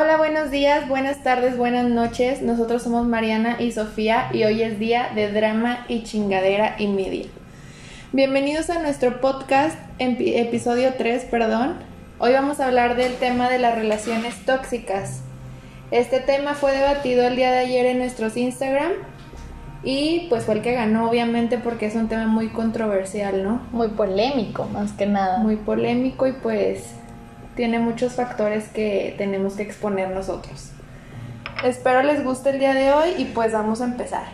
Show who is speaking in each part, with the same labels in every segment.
Speaker 1: Hola, buenos días, buenas tardes, buenas noches. Nosotros somos Mariana y Sofía y hoy es día de drama y chingadera y media. Bienvenidos a nuestro podcast, episodio 3, perdón. Hoy vamos a hablar del tema de las relaciones tóxicas. Este tema fue debatido el día de ayer en nuestros Instagram y pues fue el que ganó obviamente porque es un tema muy controversial, ¿no?
Speaker 2: Muy polémico, más que nada.
Speaker 1: Muy polémico y pues tiene muchos factores que tenemos que exponer nosotros. Espero les guste el día de hoy y pues vamos a empezar.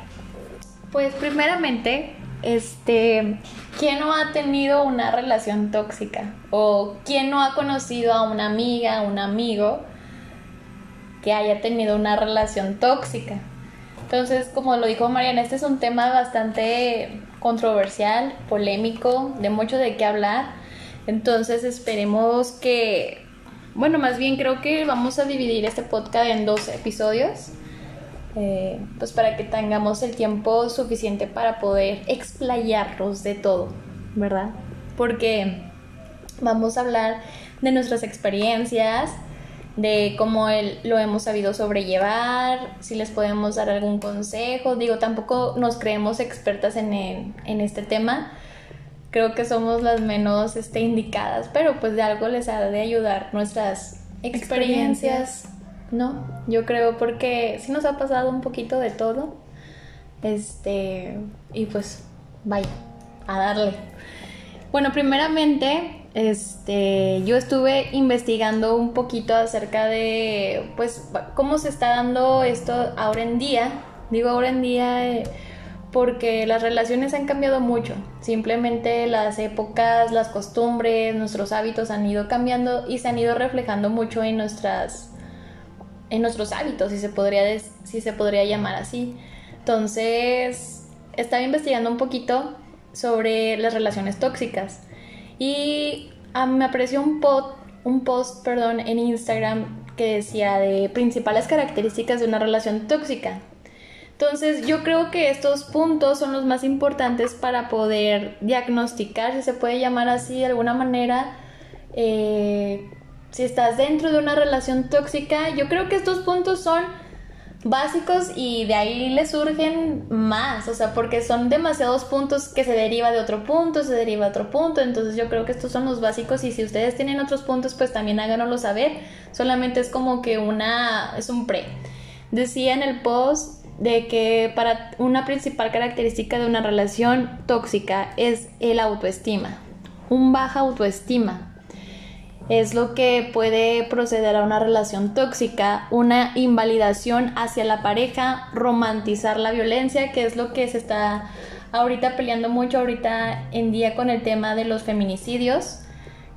Speaker 2: Pues primeramente, este, ¿quién no ha tenido una relación tóxica? ¿O quién no ha conocido a una amiga, un amigo que haya tenido una relación tóxica? Entonces, como lo dijo Mariana, este es un tema bastante controversial, polémico, de mucho de qué hablar. Entonces, esperemos que, bueno, más bien creo que vamos a dividir este podcast en dos episodios. Eh, pues para que tengamos el tiempo suficiente para poder explayarnos de todo, ¿verdad? Porque vamos a hablar de nuestras experiencias, de cómo lo hemos sabido sobrellevar, si les podemos dar algún consejo. Digo, tampoco nos creemos expertas en, en este tema. Creo que somos las menos este, indicadas, pero pues de algo les ha de ayudar nuestras experiencias, ¿no? Yo creo porque sí nos ha pasado un poquito de todo. Este, y pues vaya, a darle. Bueno, primeramente este, yo estuve investigando un poquito acerca de, pues, cómo se está dando esto ahora en día. Digo ahora en día eh, porque las relaciones han cambiado mucho. Simplemente las épocas, las costumbres, nuestros hábitos han ido cambiando y se han ido reflejando mucho en nuestras, en nuestros hábitos, si se podría, si se podría llamar así. Entonces, estaba investigando un poquito sobre las relaciones tóxicas. Y ah, me apareció un, un post perdón, en Instagram que decía de principales características de una relación tóxica. Entonces yo creo que estos puntos son los más importantes para poder diagnosticar, si se puede llamar así de alguna manera, eh, si estás dentro de una relación tóxica. Yo creo que estos puntos son básicos y de ahí le surgen más, o sea, porque son demasiados puntos que se deriva de otro punto, se deriva de otro punto, entonces yo creo que estos son los básicos y si ustedes tienen otros puntos, pues también háganoslo saber, solamente es como que una, es un pre. Decía en el post de que para una principal característica de una relación tóxica es el autoestima, un baja autoestima es lo que puede proceder a una relación tóxica, una invalidación hacia la pareja, romantizar la violencia, que es lo que se está ahorita peleando mucho ahorita en día con el tema de los feminicidios.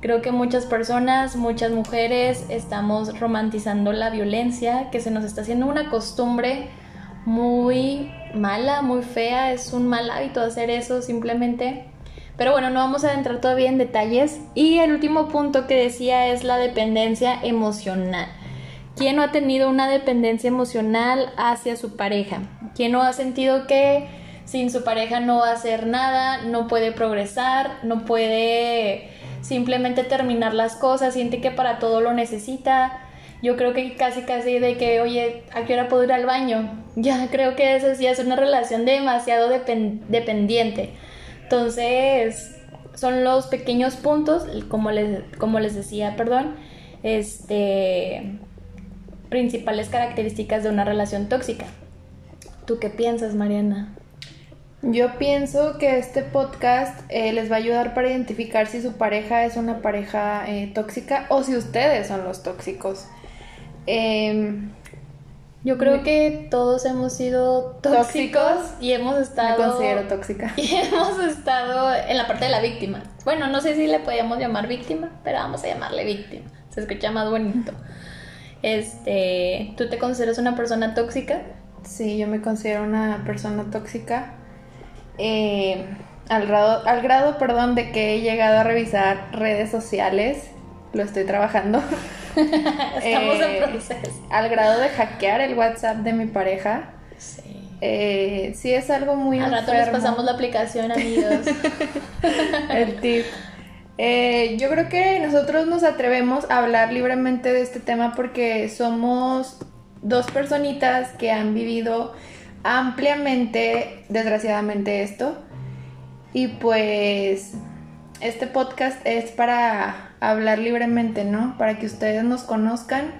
Speaker 2: Creo que muchas personas, muchas mujeres estamos romantizando la violencia, que se nos está haciendo una costumbre muy mala, muy fea, es un mal hábito hacer eso simplemente pero bueno, no vamos a entrar todavía en detalles. Y el último punto que decía es la dependencia emocional. ¿Quién no ha tenido una dependencia emocional hacia su pareja? ¿Quién no ha sentido que sin su pareja no va a hacer nada, no puede progresar, no puede simplemente terminar las cosas, siente que para todo lo necesita? Yo creo que casi casi de que, oye, ¿a qué hora puedo ir al baño? Ya creo que eso sí es una relación demasiado dependiente. Entonces, son los pequeños puntos, como les, como les decía, perdón, este, principales características de una relación tóxica. ¿Tú qué piensas, Mariana?
Speaker 1: Yo pienso que este podcast eh, les va a ayudar para identificar si su pareja es una pareja eh, tóxica o si ustedes son los tóxicos.
Speaker 2: Em, yo creo que todos hemos sido tóxicos, y hemos estado.
Speaker 1: Me considero tóxica.
Speaker 2: Y hemos estado en la parte de la víctima. Bueno, no sé si le podíamos llamar víctima, pero vamos a llamarle víctima. Se escucha más bonito. Este, ¿tú te consideras una persona tóxica?
Speaker 1: Sí, yo me considero una persona tóxica. Eh, al grado, al grado, perdón, de que he llegado a revisar redes sociales. Lo estoy trabajando.
Speaker 2: Estamos en eh, proceso.
Speaker 1: Al grado de hackear el WhatsApp de mi pareja. Sí. Eh, sí es algo muy
Speaker 2: Al rato les pasamos la aplicación, amigos.
Speaker 1: el tip. Eh, yo creo que nosotros nos atrevemos a hablar libremente de este tema porque somos dos personitas que han vivido ampliamente, desgraciadamente, esto. Y pues este podcast es para hablar libremente, ¿no? Para que ustedes nos conozcan.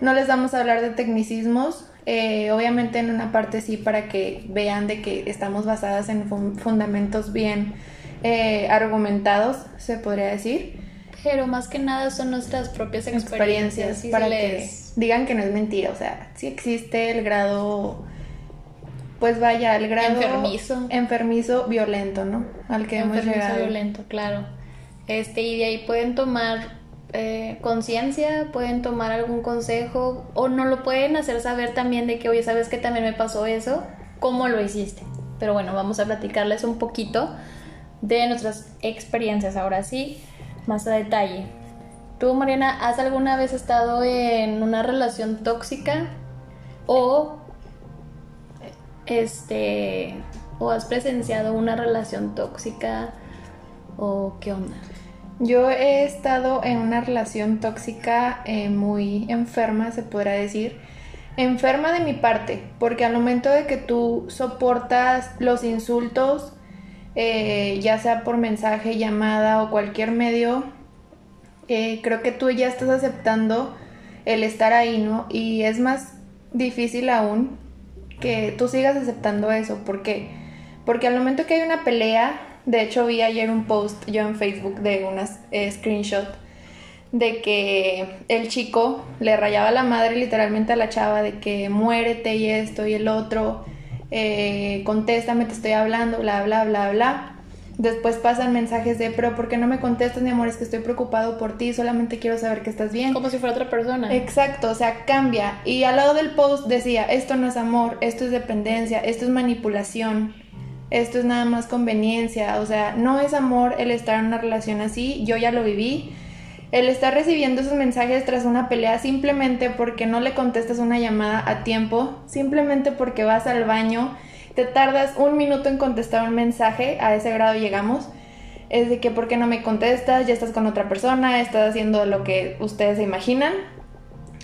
Speaker 1: No les vamos a hablar de tecnicismos, eh, obviamente en una parte sí para que vean de que estamos basadas en fundamentos bien eh, argumentados, se podría decir.
Speaker 2: Pero más que nada son nuestras propias experiencias.
Speaker 1: para que digan que no es mentira. O sea, sí existe el grado, pues vaya, el grado
Speaker 2: enfermizo,
Speaker 1: enfermizo violento, ¿no? Al que hemos llegado.
Speaker 2: violento, claro. Este, y de ahí pueden tomar eh, conciencia, pueden tomar algún consejo o no lo pueden hacer saber también de que, oye, ¿sabes que también me pasó eso? ¿Cómo lo hiciste? Pero bueno, vamos a platicarles un poquito de nuestras experiencias ahora sí, más a detalle. ¿Tú, Mariana, has alguna vez estado en una relación tóxica o este o has presenciado una relación tóxica o qué onda?
Speaker 1: Yo he estado en una relación tóxica eh, muy enferma, se podrá decir. Enferma de mi parte, porque al momento de que tú soportas los insultos, eh, ya sea por mensaje, llamada o cualquier medio, eh, creo que tú ya estás aceptando el estar ahí, ¿no? Y es más difícil aún que tú sigas aceptando eso. ¿Por qué? Porque al momento que hay una pelea, de hecho vi ayer un post yo en Facebook de unas eh, screenshot de que el chico le rayaba la madre literalmente a la chava de que muérete y esto y el otro eh, contéstame, te estoy hablando, bla, bla, bla, bla. Después pasan mensajes de, pero ¿por qué no me contestas, mi amor? Es que estoy preocupado por ti, solamente quiero saber que estás bien.
Speaker 2: Como si fuera otra persona.
Speaker 1: Exacto, o sea, cambia. Y al lado del post decía, esto no es amor, esto es dependencia, esto es manipulación, esto es nada más conveniencia, o sea, no es amor el estar en una relación así, yo ya lo viví el estar recibiendo esos mensajes tras una pelea simplemente porque no le contestas una llamada a tiempo, simplemente porque vas al baño, te tardas un minuto en contestar un mensaje, a ese grado llegamos, es de que ¿por qué no me contestas? Ya estás con otra persona, estás haciendo lo que ustedes se imaginan.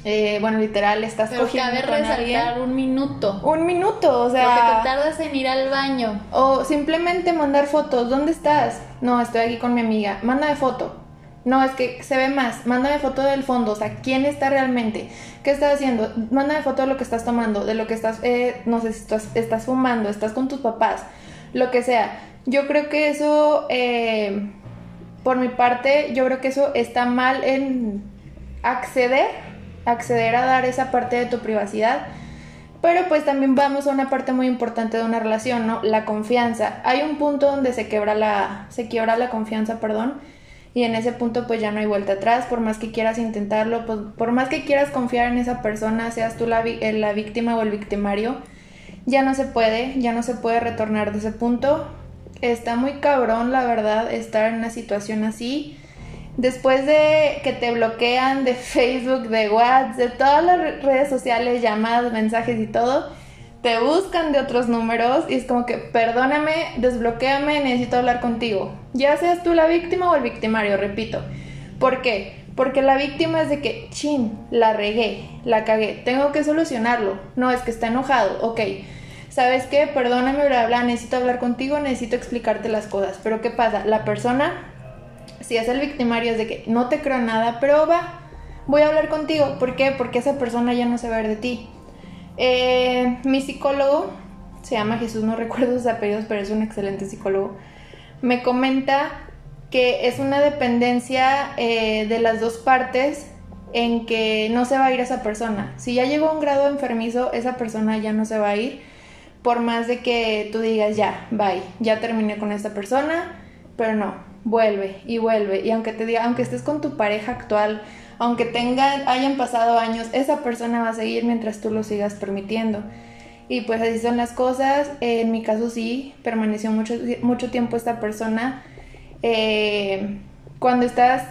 Speaker 1: Eh, bueno, literal, estás
Speaker 2: Pero cogiendo cabe resaltar un minuto.
Speaker 1: Un minuto, o sea.
Speaker 2: Lo que te tardas en ir al baño.
Speaker 1: O simplemente mandar fotos. ¿Dónde estás? No, estoy aquí con mi amiga. Mándame foto. No, es que se ve más. Mándame foto del fondo. O sea, ¿quién está realmente? ¿Qué estás haciendo? Mándame foto de lo que estás tomando, de lo que estás, eh, no sé estás, estás, fumando, estás con tus papás, lo que sea. Yo creo que eso, eh, por mi parte, yo creo que eso está mal en acceder, acceder a dar esa parte de tu privacidad. Pero pues también vamos a una parte muy importante de una relación, ¿no? La confianza. Hay un punto donde se quebra la, se quiebra la confianza, perdón y en ese punto pues ya no hay vuelta atrás, por más que quieras intentarlo, pues, por más que quieras confiar en esa persona, seas tú la, eh, la víctima o el victimario, ya no se puede, ya no se puede retornar de ese punto. Está muy cabrón, la verdad, estar en una situación así. Después de que te bloquean de Facebook, de WhatsApp, de todas las redes sociales, llamadas, mensajes y todo, te buscan de otros números y es como que, perdóname, desbloquéame, necesito hablar contigo. Ya seas tú la víctima o el victimario, repito. ¿Por qué? Porque la víctima es de que, chin, la regué, la cagué, tengo que solucionarlo. No, es que está enojado, ok. ¿Sabes qué? Perdóname, bla, bla, necesito hablar contigo, necesito explicarte las cosas. Pero ¿qué pasa? La persona, si es el victimario, es de que no te creo nada, pero va, voy a hablar contigo. ¿Por qué? Porque esa persona ya no se va a ver de ti eh, mi psicólogo, se llama Jesús, no recuerdo sus apellidos, pero es un excelente psicólogo, me comenta que es una dependencia eh, de las dos partes en que no se va a ir esa persona. Si ya llegó a un grado enfermizo, esa persona ya no se va a ir, por más de que tú digas, ya, bye, ya terminé con esta persona, pero no, vuelve y vuelve. Y aunque te diga, aunque estés con tu pareja actual, aunque tengan, hayan pasado años, esa persona va a seguir mientras tú lo sigas permitiendo. Y pues así son las cosas. en mi caso sí, permaneció mucho, mucho tiempo esta persona. Eh, cuando estás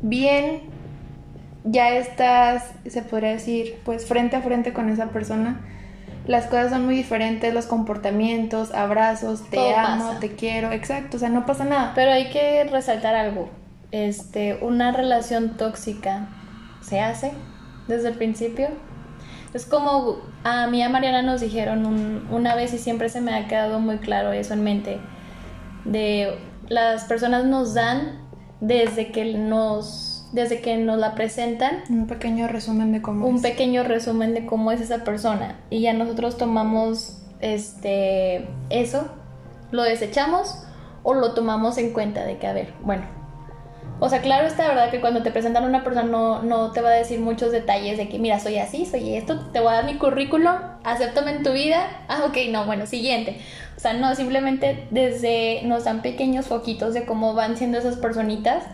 Speaker 1: bien, ya estás, se podría decir, pues frente a frente con esa persona. Las cosas son muy diferentes, los comportamientos, abrazos, te amo, te quiero, exacto, o sea, no pasa nada.
Speaker 2: Pero hay que resaltar algo este, una relación tóxica se hace desde el principio. Es como a mí y a Mariana nos dijeron una vez y siempre se me ha quedado muy claro eso en mente, de las personas nos dan desde que nos desde que nos la presentan.
Speaker 1: Un pequeño resumen de cómo
Speaker 2: un pequeño resumen de cómo es esa persona. Y ya nosotros tomamos este eso lo desechamos o lo tomamos en cuenta de que a ver bueno o sea, claro está, ¿verdad? Que cuando te presentan a una persona no, no te va a decir muchos detalles de que, mira, soy así, soy esto, te voy a dar mi currículum, acéptame en tu vida. Ah, ok, no, bueno, siguiente. O sea, no, simplemente desde nos dan pequeños foquitos de cómo van siendo esas personitas.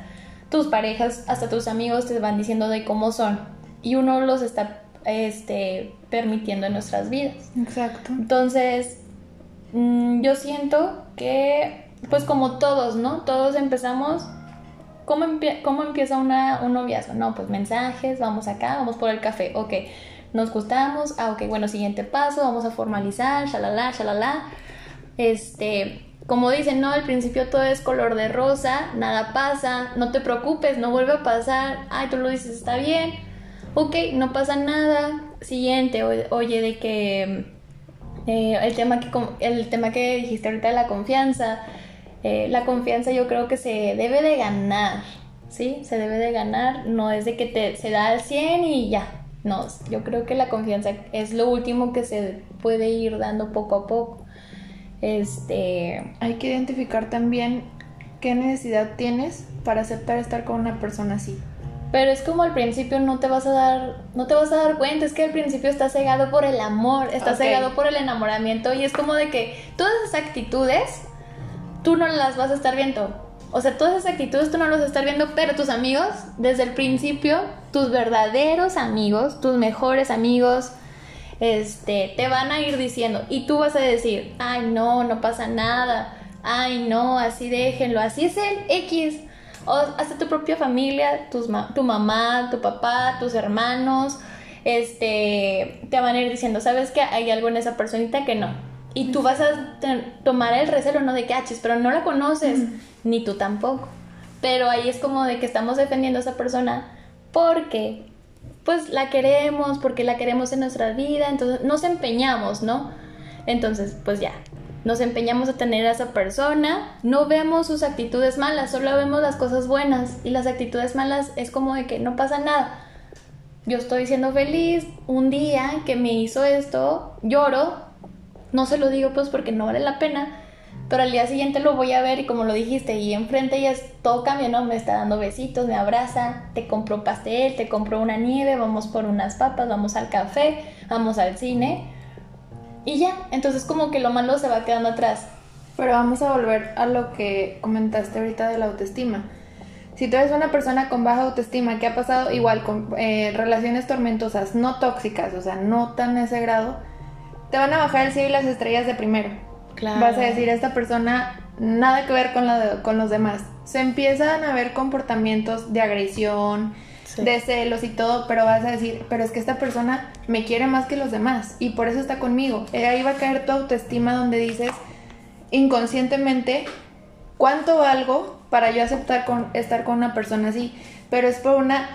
Speaker 2: Tus parejas, hasta tus amigos te van diciendo de cómo son. Y uno los está este, permitiendo en nuestras vidas.
Speaker 1: Exacto.
Speaker 2: Entonces, mm, yo siento que, pues como todos, ¿no? Todos empezamos ¿Cómo, ¿Cómo, empieza una, un noviazgo? No, pues mensajes, vamos acá, vamos por el café, ok, nos gustamos, ah, ok, bueno, siguiente paso, vamos a formalizar, shalala, shalala. Este, como dicen, no, al principio todo es color de rosa, nada pasa, no te preocupes, no vuelve a pasar, ay, tú lo dices, está bien, ok, no pasa nada. Siguiente, oye, de que eh, el, tema que el tema que dijiste ahorita de la confianza, eh, la confianza yo creo que se debe de ganar, ¿sí? Se debe de ganar, no es de que te, se da al 100 y ya. No, yo creo que la confianza es lo último que se puede ir dando poco a poco. Este,
Speaker 1: hay que identificar también qué necesidad tienes para aceptar estar con una persona así.
Speaker 2: Pero es como al principio no te vas a dar, no te vas a dar cuenta, es que al principio estás cegado por el amor, estás cegado por el enamoramiento y es como de que todas esas actitudes tú no las vas a estar viendo. O sea, todas esas actitudes tú no las vas a estar viendo, pero tus amigos, desde el principio, tus verdaderos amigos, tus mejores amigos, este, te van a ir diciendo. Y tú vas a decir, ay, no, no pasa nada. Ay, no, así déjenlo. Así es el X. O hasta tu propia familia, tus tu mamá, tu papá, tus hermanos, este, te van a ir diciendo, ¿sabes que hay algo en esa personita que no? Y tú vas a tomar el recelo, ¿no? De que, achis, ah, pero no la conoces, ni tú tampoco. Pero ahí es como de que estamos defendiendo a esa persona porque, pues, la queremos, porque la queremos en nuestra vida, entonces nos empeñamos, ¿no? Entonces, pues ya, nos empeñamos a tener a esa persona, no vemos sus actitudes malas, solo vemos las cosas buenas y las actitudes malas es como de que no pasa nada. Yo estoy siendo feliz, un día que me hizo esto, lloro, no se lo digo pues porque no vale la pena, pero al día siguiente lo voy a ver y como lo dijiste, y enfrente ya es, todo cambia, ¿no? Me está dando besitos, me abraza, te compro pastel, te compro una nieve, vamos por unas papas, vamos al café, vamos al cine. Y ya, entonces como que lo malo se va quedando atrás.
Speaker 1: Pero vamos a volver a lo que comentaste ahorita de la autoestima. Si tú eres una persona con baja autoestima que ha pasado igual con eh, relaciones tormentosas, no tóxicas, o sea, no tan ese grado, te van a bajar el cielo y las estrellas de primero. Claro. Vas a decir, esta persona nada que ver con, la con los demás. Se empiezan a ver comportamientos de agresión, de celos y todo, pero vas a decir, pero es que esta persona me quiere más que los demás y por eso está conmigo. Eh, ahí va a caer tu autoestima donde dices inconscientemente cuánto valgo para yo aceptar con, estar con una persona así, pero es por una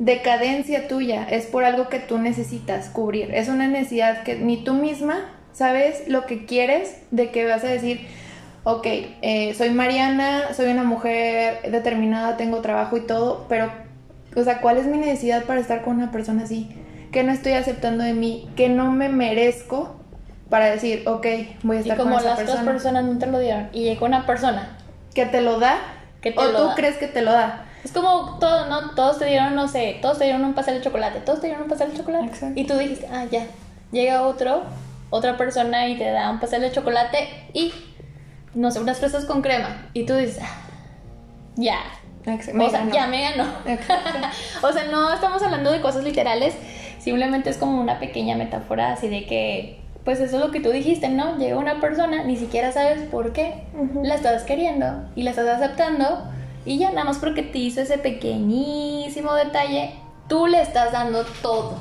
Speaker 1: decadencia tuya, es por algo que tú necesitas cubrir. Es una necesidad que ni tú misma sabes lo que quieres, de que vas a decir, ok, eh, soy Mariana, soy una mujer determinada, tengo trabajo y todo, pero, o sea, ¿cuál es mi necesidad para estar con una persona así? Que no estoy aceptando de mí, que no me merezco para decir, ok, voy a estar con esa persona. como las
Speaker 2: otras personas no te lo dieron y llega una persona
Speaker 1: que te lo da, que o tú crees que te lo da.
Speaker 2: Es como todo, ¿no? Todos te dieron, no sé, todos te dieron un pastel de chocolate, todos te dieron un pastel de chocolate. Y tú dijiste, ah, ya. Llega otro, otra persona y te da un pastel de chocolate y, no sé, unas fresas con crema. Y tú dices, ah, ya. o sea, ya me ganó. o sea, no estamos hablando de cosas literales, simplemente es como una pequeña metáfora así de que, pues eso es lo que tú dijiste, ¿no? Llega una persona, ni siquiera sabes por qué, la estás queriendo y la estás aceptando y ya nada más porque te hizo ese pequeñísimo detalle, tú le estás dando todo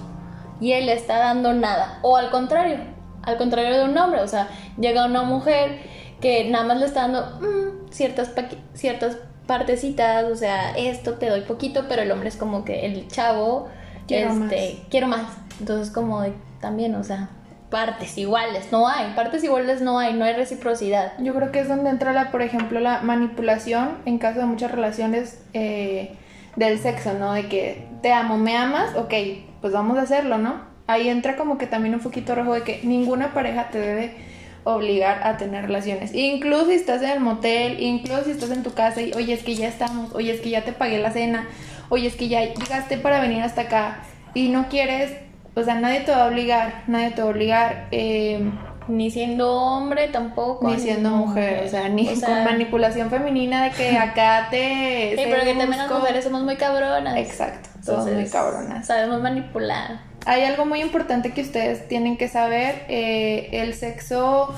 Speaker 2: y él le está dando nada. O al contrario, al contrario de un hombre, o sea, llega una mujer que nada más le está dando mm, ciertas, ciertas partecitas, o sea, esto te doy poquito, pero el hombre es como que el chavo,
Speaker 1: Quiero
Speaker 2: este,
Speaker 1: más.
Speaker 2: quiero más. Entonces como de- también, o sea, partes iguales, no hay, partes iguales no hay, no hay reciprocidad.
Speaker 1: Yo creo que es donde entra, la, por ejemplo, la manipulación en caso de muchas relaciones eh, del sexo, ¿no? De que te amo, me amas, ok, pues vamos a hacerlo, ¿no? Ahí entra como que también un poquito rojo de que ninguna pareja te debe obligar a tener relaciones. Incluso si estás en el motel, incluso si estás en tu casa y, oye, es que ya estamos, oye, es que ya te pagué la cena, oye, es que ya llegaste para venir hasta acá y no quieres, o sea, nadie te va a obligar, nadie te va a obligar. Eh,
Speaker 2: Ni siendo hombre tampoco.
Speaker 1: ni siendo mujer, o sea, ni
Speaker 2: O sea,
Speaker 1: con manipulación femenina de que acá te...
Speaker 2: Sí, pero que también las mujeres somos muy cabronas.
Speaker 1: Exacto, somos muy cabronas.
Speaker 2: Sabemos manipular.
Speaker 1: Hay algo muy importante que ustedes tienen que saber, eh, el sexo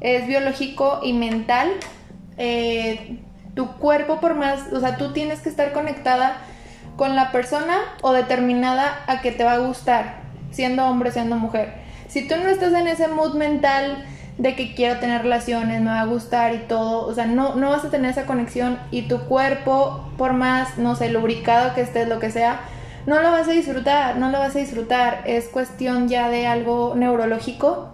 Speaker 1: es biológico y mental. Eh, tu cuerpo por más, o sea, tú tienes que estar conectada con la persona o determinada a que te va a gustar, siendo hombre, siendo mujer. Si tú no estás en ese mood mental de que quiero tener relaciones, me va a gustar y todo, o sea, no, no vas a tener esa conexión y tu cuerpo, por más, no sé, lubricado que estés, lo que sea, no lo vas a disfrutar, no lo vas a disfrutar. Es cuestión ya de algo neurológico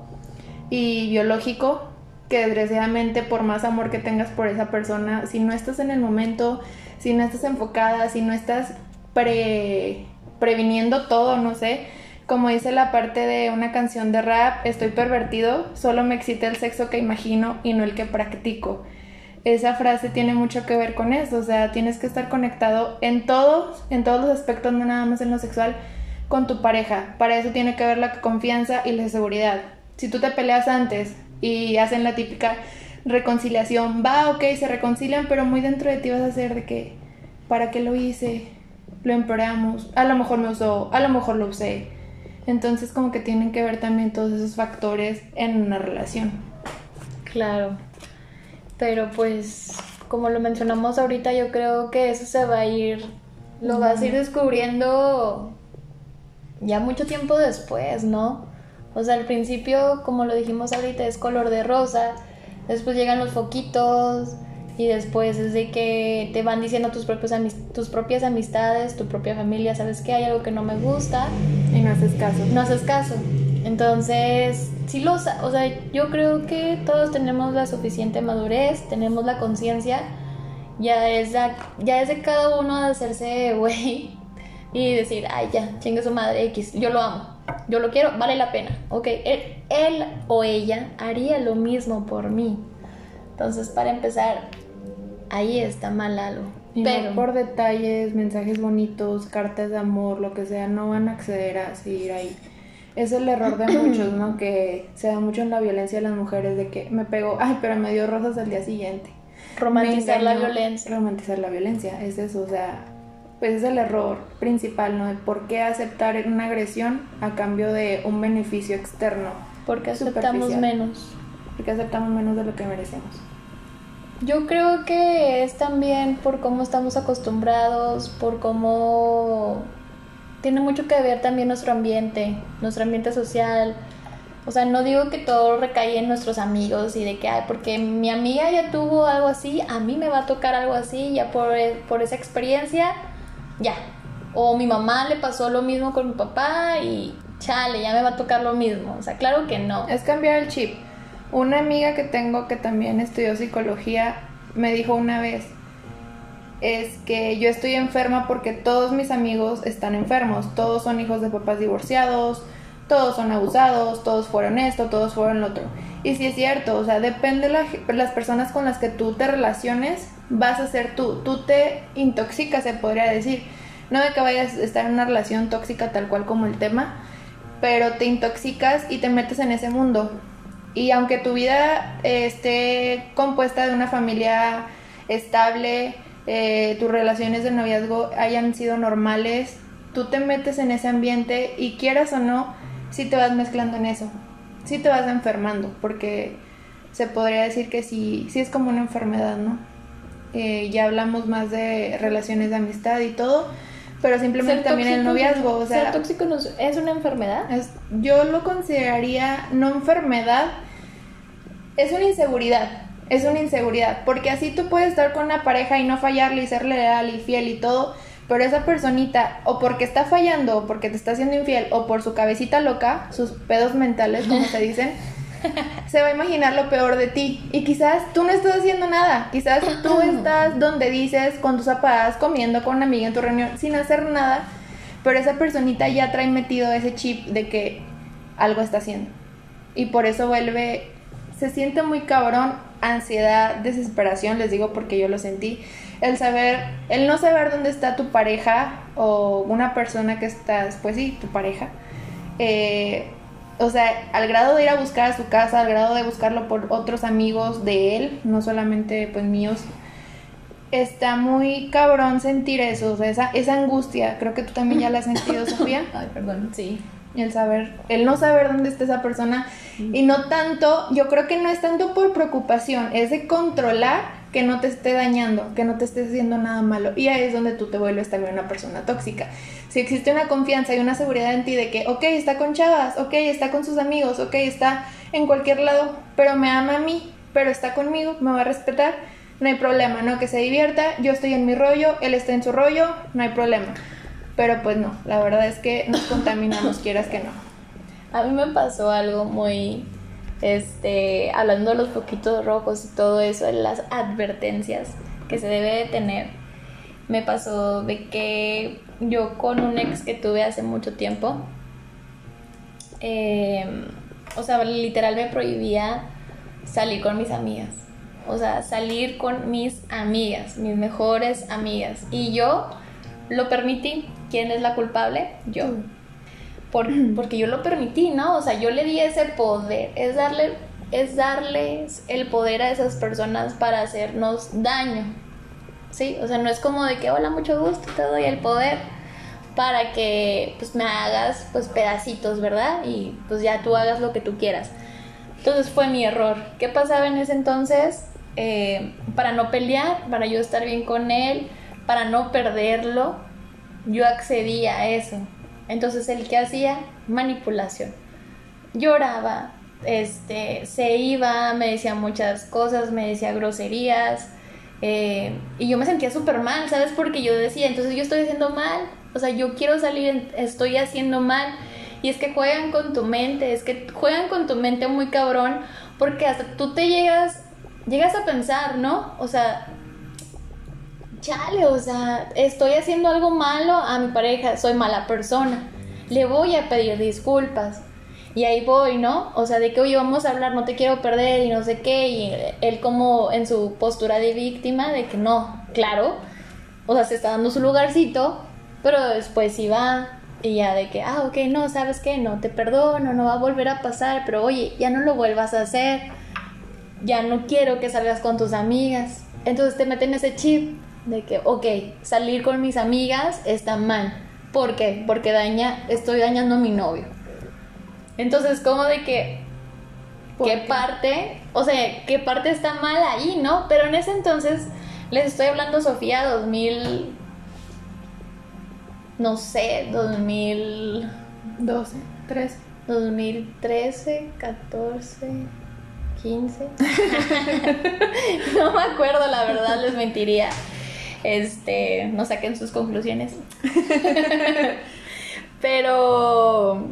Speaker 1: y biológico que desgraciadamente por más amor que tengas por esa persona, si no estás en el momento, si no estás enfocada, si no estás pre, previniendo todo, no sé, como dice la parte de una canción de rap, estoy pervertido, solo me excita el sexo que imagino y no el que practico. Esa frase tiene mucho que ver con eso, o sea, tienes que estar conectado en todos, en todos los aspectos, no nada más en lo sexual, con tu pareja. Para eso tiene que ver la confianza y la seguridad. Si tú te peleas antes y hacen la típica reconciliación, va, ok, se reconcilian, pero muy dentro de ti vas a hacer de que, ¿para qué lo hice? Lo empeoramos, a lo mejor me usó, a lo mejor lo usé. Entonces como que tienen que ver también todos esos factores en una relación.
Speaker 2: Claro. Pero pues, como lo mencionamos ahorita, yo creo que eso se va a ir, lo vas a ir descubriendo ya mucho tiempo después, ¿no? O sea, al principio, como lo dijimos ahorita, es color de rosa, después llegan los foquitos y después es de que te van diciendo tus, propios tus propias amistades, tu propia familia, sabes que hay algo que no me gusta,
Speaker 1: Y no haces caso.
Speaker 2: no haces caso. Entonces, sí lo, sa- o sea, yo creo que todos tenemos la suficiente madurez, tenemos la conciencia, ya es, la- ya es de cada uno de hacerse güey y decir, ay, ya, chingue su madre X, yo lo amo, yo lo quiero, vale la pena. Ok, él, él o ella haría lo mismo por mí. Entonces, para empezar, ahí está mal algo.
Speaker 1: Y no
Speaker 2: Pero,
Speaker 1: por detalles, mensajes bonitos, cartas de amor, lo que sea, no van a acceder a seguir ahí. Es el error de muchos, ¿no? Que se da mucho en la violencia de las mujeres, de que me pegó, ay, pero me dio rosas al día siguiente.
Speaker 2: romantizar la violencia.
Speaker 1: Romantizar la violencia, es eso, o sea, pues es el error principal, ¿no? De por qué aceptar una agresión a cambio de un beneficio externo.
Speaker 2: Porque aceptamos menos.
Speaker 1: Porque aceptamos menos de lo que merecemos.
Speaker 2: Yo creo que es también por cómo estamos acostumbrados, por cómo tiene mucho que ver también nuestro ambiente, nuestro ambiente social. O sea, no digo que todo recae en nuestros amigos y de que, ay, porque mi amiga ya tuvo algo así, a mí me va a tocar algo así, ya por, por esa experiencia, ya. O mi mamá le pasó lo mismo con mi papá y chale, ya me va a tocar lo mismo. O sea, claro que no.
Speaker 1: Es cambiar el chip. Una amiga que tengo que también estudió psicología me dijo una vez, es que yo estoy enferma porque todos mis amigos están enfermos, todos son hijos de papás divorciados, todos son abusados, todos fueron esto, todos fueron lo otro. Y sí es cierto, o sea, depende la, las personas con las que tú te relaciones, vas a ser tú, tú te intoxicas, se podría decir. No de que vayas a estar en una relación tóxica tal cual como el tema, pero te intoxicas y te metes en ese mundo. Y aunque tu vida esté compuesta de una familia estable, eh, tus relaciones de noviazgo hayan sido normales, tú te metes en ese ambiente y quieras o no, sí te vas mezclando en eso, sí te vas enfermando, porque se podría decir que sí, sí es como una enfermedad, ¿no? Eh, ya hablamos más de relaciones de amistad y todo, pero simplemente
Speaker 2: Ser
Speaker 1: también el noviazgo, o sea,
Speaker 2: ser tóxico no es- una enfermedad.
Speaker 1: es- yo lo consideraría no enfermedad, es una inseguridad. es una inseguridad, porque así tú puedes estar con una pareja y no fallarle y serle leal y fiel y todo, pero esa personita, o porque está fallando, o porque te está haciendo infiel, o por su cabecita loca, sus pedos mentales, como se dicen, se va a imaginar lo peor de ti. Y quizás tú no estás haciendo nada. Quizás tú estás donde dices, con tus zapatas, comiendo con una amiga en tu reunión, sin hacer nada. Pero esa personita ya trae metido ese chip de que algo está haciendo. Y por eso vuelve, se siente muy cabrón, ansiedad, desesperación, les digo porque yo lo sentí el saber, el no saber dónde está tu pareja o una persona que estás, pues sí, tu pareja. Eh, o sea, al grado de ir a buscar a su casa, al grado de buscarlo por otros amigos de él, no solamente pues míos, está muy cabrón sentir eso, o sea, esa, esa angustia, creo que tú también ya la has sentido, Sofía.
Speaker 2: Ay, perdón, sí.
Speaker 1: El saber, el no saber dónde está esa persona y no tanto, yo creo que no es tanto por preocupación, es de controlar que no te esté dañando, que no te esté haciendo nada malo. Y ahí es donde tú te vuelves también una persona tóxica. Si existe una confianza y una seguridad en ti de que, ok, está con chavas, ok, está con sus amigos, ok, está en cualquier lado, pero me ama a mí, pero está conmigo, me va a respetar, no hay problema, ¿no? Que se divierta, yo estoy en mi rollo, él está en su rollo, no hay problema. Pero pues no, la verdad es que nos contaminamos, quieras que no.
Speaker 2: A mí me pasó algo muy este, hablando de los poquitos rojos y todo eso, las advertencias que se debe de tener. Me pasó de que yo con un ex que tuve hace mucho tiempo, em, o sea, literal me prohibía salir con mis amigas. O sea, salir con mis amigas, mis mejores amigas. Y yo lo permití. ¿Quién es la culpable? Yo porque yo lo permití, ¿no? O sea, yo le di ese poder, es darle es darles el poder a esas personas para hacernos daño. ¿Sí? O sea, no es como de que, hola, mucho gusto, te doy el poder para que pues me hagas pues pedacitos, ¿verdad? Y pues ya tú hagas lo que tú quieras. Entonces fue mi error. ¿Qué pasaba en ese entonces? Eh, para no pelear, para yo estar bien con él, para no perderlo, yo accedía a eso. Entonces, ¿el que hacía? Manipulación. Lloraba, este, se iba, me decía muchas cosas, me decía groserías. Eh, y yo me sentía súper mal, ¿sabes? Porque yo decía, entonces yo estoy haciendo mal. O sea, yo quiero salir, estoy haciendo mal. Y es que juegan con tu mente, es que juegan con tu mente muy cabrón, porque hasta tú te llegas, llegas a pensar, ¿no? O sea, chale, o sea, estoy haciendo algo malo a mi pareja, soy mala persona, le voy a pedir disculpas. Y ahí voy, ¿no? O sea, de que, oye, vamos a hablar, no te quiero perder y no sé qué. Y él como en su postura de víctima, de que no, claro. O sea, se está dando su lugarcito, pero después sí va y ya de que, ah, ok, no, ¿sabes qué? No te perdono, no va a volver a pasar, pero oye, ya no lo vuelvas a hacer. Ya no quiero que salgas con tus amigas. Entonces te meten ese chip de que, ok, salir con mis amigas está mal. ¿Por qué? Porque daña, estoy dañando a mi novio. Entonces, como de que, ¿qué parte? O sea, ¿qué parte está mal ahí, no? Pero en ese entonces, les estoy hablando, Sofía, 2000, no sé, 2012, 13. 2013, 14 15. no me acuerdo, la verdad, les mentiría. Este, no saquen sus conclusiones. Pero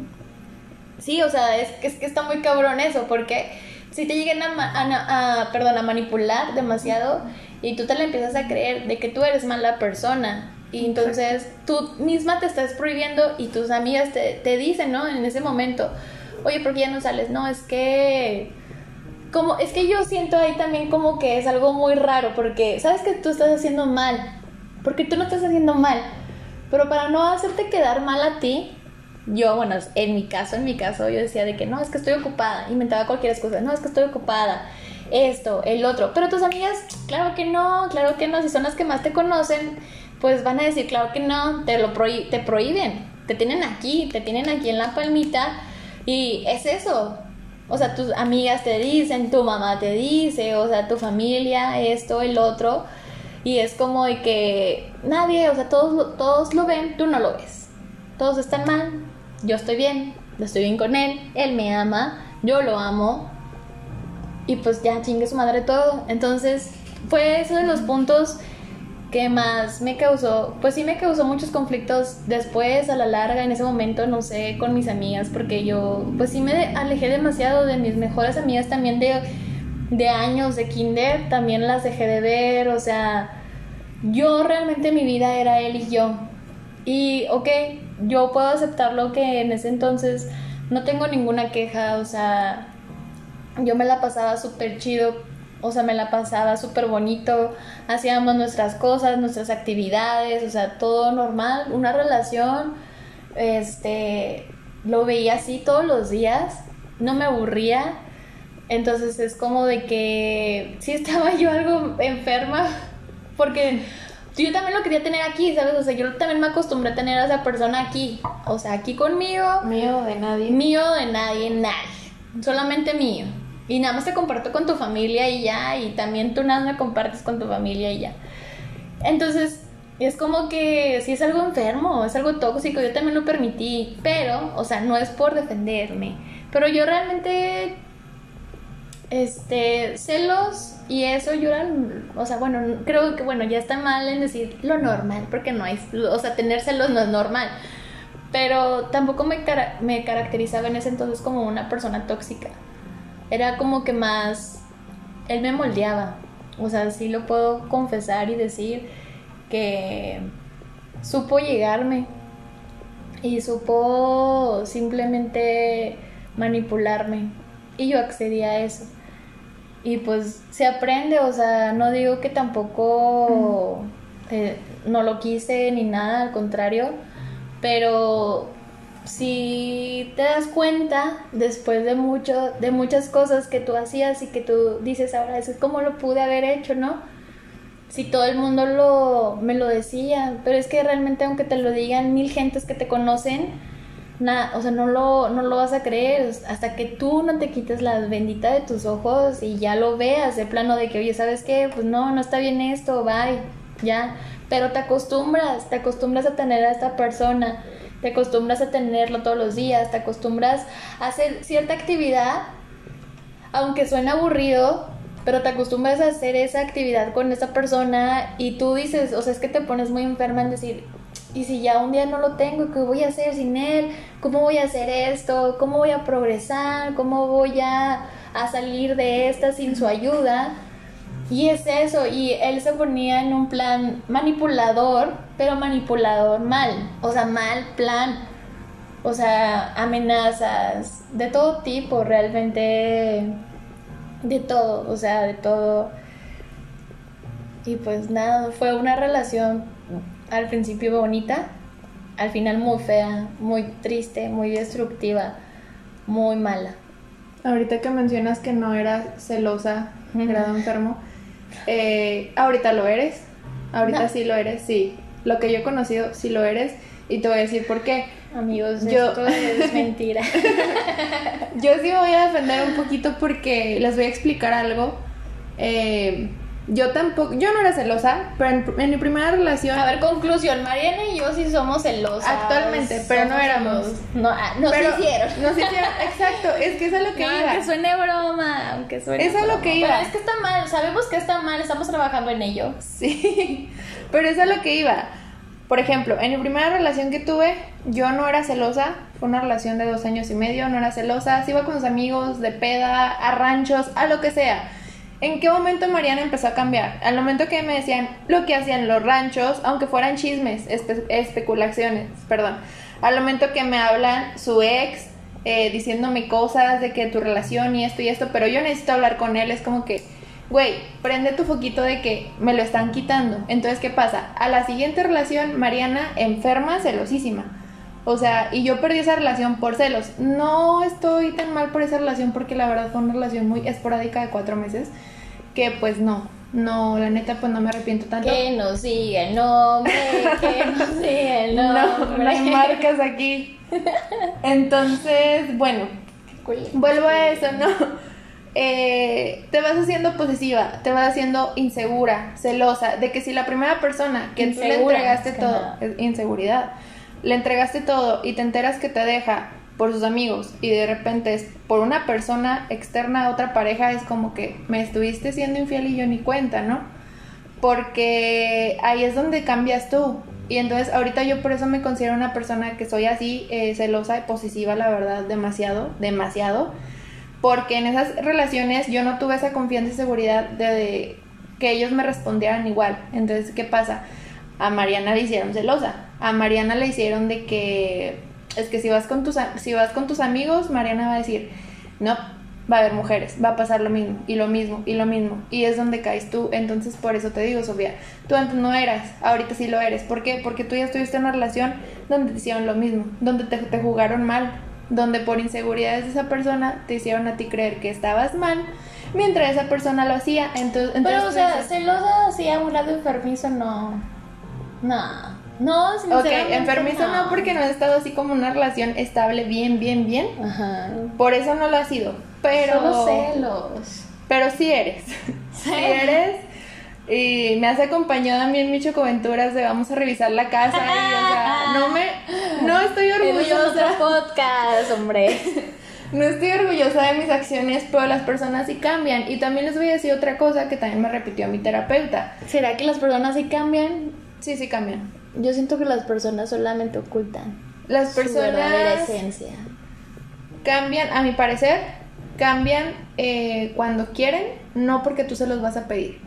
Speaker 2: sí, o sea, es que, es que está muy cabrón eso, porque si te llegan a, a, perdón, a manipular demasiado y tú te la empiezas a creer de que tú eres mala persona. Y entonces tú misma te estás prohibiendo y tus amigas te, te dicen, ¿no? En ese momento, oye, ¿por qué ya no sales? No, es que es que yo siento ahí también como que es algo muy raro, porque sabes que tú estás haciendo mal, porque tú no estás haciendo mal, pero para no hacerte quedar mal a ti, yo, bueno, en mi caso, en mi caso, yo decía de que no, es que estoy ocupada, inventaba cualquier excusa, no, es que estoy ocupada, esto, el otro, pero tus amigas, claro que no, claro que no, si son las que más te conocen, pues van a decir, claro que no, te lo te prohíben, te tienen aquí, te tienen aquí en la palmita, y es eso, o sea, tus amigas te dicen, tu mamá te dice, o sea, tu familia, esto, el otro. Y es como de que nadie, o sea, todos, todos lo ven, tú no lo ves. Todos están mal, yo estoy bien, estoy bien con él, él me ama, yo lo amo. y pues ya chingue su madre todo. Entonces fue eso de los puntos que más me causó, pues sí me causó muchos conflictos después, a la larga, en ese momento, no sé, con mis amigas, porque yo, pues sí me alejé demasiado de mis mejores amigas también de, de años, de kinder, también las dejé de ver, o sea, yo realmente mi vida era él y yo. Y, ok, yo puedo aceptarlo que en ese entonces no tengo ninguna queja, o sea, yo me la pasaba súper chido o sea, me la pasaba súper bonito, hacíamos nuestras cosas, nuestras actividades, o sea, todo normal, una relación, este, lo veía así todos los días, no me aburría, entonces es como de que sí estaba yo algo enferma, porque yo también lo quería tener aquí, ¿sabes? O sea, yo también me acostumbré a tener a esa persona aquí, o sea, aquí conmigo.
Speaker 1: Mío de nadie.
Speaker 2: Mío de nadie, nadie, solamente mío. Y nada más te comparto con tu familia y ya, y también tú nada más me compartes con tu familia y ya. Entonces, es como que si es algo enfermo, es algo tóxico, yo también lo permití, pero, o sea, no es por defenderme, pero yo realmente, este, celos y eso yo o sea, bueno, creo que, bueno, ya está mal en decir lo normal, porque no hay, o sea, tener celos no es normal, pero tampoco me, me caracterizaba en ese entonces como una persona tóxica era como que más, él me moldeaba, o sea, sí lo puedo confesar y decir que supo llegarme y supo simplemente manipularme y yo accedí a eso. Y pues se aprende, o sea, no digo que tampoco eh, no lo quise ni nada, al contrario, pero si te das cuenta después de mucho de muchas cosas que tú hacías y que tú dices ahora eso es como lo pude haber hecho no si todo el mundo lo me lo decía pero es que realmente aunque te lo digan mil gentes que te conocen nada o sea no lo no lo vas a creer. Hasta que tú no te quites la bendita de tus ojos y ya lo veas de plano de que oye sabes qué pues no no está bien esto bye ya pero te acostumbras te acostumbras a tener a esta persona te acostumbras a tenerlo todos los días, te acostumbras a hacer cierta actividad, aunque suene aburrido, pero te acostumbras a hacer esa actividad con esa persona y tú dices, o sea, es que te pones muy enferma en decir, y si ya un día no lo tengo, ¿qué voy a hacer sin él? ¿Cómo voy a hacer esto? ¿Cómo voy a progresar? ¿Cómo voy a, a salir de esta sin su ayuda? Y es eso, y él se ponía en un plan manipulador, pero manipulador mal, o sea, mal plan, o sea, amenazas, de todo tipo, realmente, de todo, o sea, de todo. Y pues nada, fue una relación al principio bonita, al final muy fea, muy triste, muy destructiva, muy mala.
Speaker 1: Ahorita que mencionas que no era celosa, grado enfermo, eh, ahorita lo eres. Ahorita sí lo eres, sí. Lo que yo he conocido, sí lo eres. Y te voy a decir por qué.
Speaker 2: Amigos, yo... esto es mentira.
Speaker 1: yo sí me voy a defender un poquito porque les voy a explicar algo. Eh, yo tampoco, yo no era celosa, pero en, mi primera relación.
Speaker 2: A ver, conclusión, Mariana y yo sí somos celosas.
Speaker 1: Actualmente, pero no éramos.
Speaker 2: No, ah, nos hicieron.
Speaker 1: Nos hicieron, exacto, es que es a lo que iba.
Speaker 2: Aunque suene broma, aunque suene.
Speaker 1: Es a lo que iba.
Speaker 2: es que está mal, sabemos que está mal, estamos trabajando en ello.
Speaker 1: Sí, pero es a lo que iba. Por ejemplo, en mi primera relación que tuve, yo no era celosa, fue una relación de dos años y medio, no era celosa, se iba con sus amigos de peda, a ranchos, a lo que sea ¿En qué momento Mariana empezó a cambiar? Al momento que me decían lo que hacían los ranchos, aunque fueran chismes, especulaciones, perdón. Al momento que me hablan su ex, eh, diciéndome cosas de que tu relación y esto y esto, pero yo necesito hablar con él, es como que, güey, prende tu foquito de que me lo están quitando. Entonces, ¿qué pasa? A la siguiente relación, Mariana enferma, celosísima. O sea, y yo perdí esa relación por celos. No estoy tan mal por esa relación porque la verdad fue una relación muy esporádica de cuatro meses que pues no, no, la neta pues no me arrepiento tanto.
Speaker 2: Que no sigue el nombre, que no sigue el nombre.
Speaker 1: No, las marcas aquí. Entonces, bueno, vuelvo a eso, ¿no? Eh, te vas haciendo posesiva, te vas haciendo insegura, celosa, de que si la primera persona que tú le entregaste todo, es inseguridad, le entregaste todo y te enteras que te deja por sus amigos y de repente es por una persona externa a otra pareja, es como que me estuviste siendo infiel y yo ni cuenta, ¿no? Porque ahí es donde cambias tú. Y entonces ahorita yo por eso me considero una persona que soy así, eh, celosa y posesiva, la verdad, demasiado, demasiado. Porque en esas relaciones yo no tuve esa confianza y seguridad de, que ellos me respondieran igual. Entonces, ¿qué pasa? A Mariana le hicieron celosa. A Mariana le hicieron de que es que si vas con tus si vas con tus amigos, Mariana va a decir, "No, va a haber mujeres, va a pasar lo mismo y lo mismo y lo mismo." Y es donde caes tú. Entonces, por eso te digo, Sofía, tú antes no eras, ahorita sí lo eres. ¿Por qué? Porque tú ya estuviste en una relación donde te hicieron lo mismo, donde te, te jugaron mal, donde por inseguridades de esa persona te hicieron a ti creer que estabas mal mientras esa persona lo hacía. Entonces, entonces
Speaker 2: Pero, o sea, celosa así a un lado enfermizo, no. No. No,
Speaker 1: Ok,
Speaker 2: sinceramente
Speaker 1: enfermizo no. porque no has estado así como una relación estable, bien, bien, bien.
Speaker 2: Ajá.
Speaker 1: Por eso no lo ha sido. Pero.
Speaker 2: Solo celos.
Speaker 1: Pero sí eres. Sí eres. Y me has acompañado a mí en chocoventuras de vamos a revisar la casa. Y, o sea, no me. No estoy
Speaker 2: Es
Speaker 1: orgullosa.
Speaker 2: podcast, hombre.
Speaker 1: No estoy orgullosa de mis acciones, pero las personas sí cambian. Y también les voy a decir otra cosa que también me repitió mi terapeuta.
Speaker 2: ¿Será que las personas sí cambian?
Speaker 1: Sí, sí cambian.
Speaker 2: Yo siento que las personas solamente ocultan
Speaker 1: Las
Speaker 2: su verdadera
Speaker 1: personas
Speaker 2: esencia.
Speaker 1: cambian, a mi parecer, cambian eh, cuando quieren, no porque tú se los vas a pedir.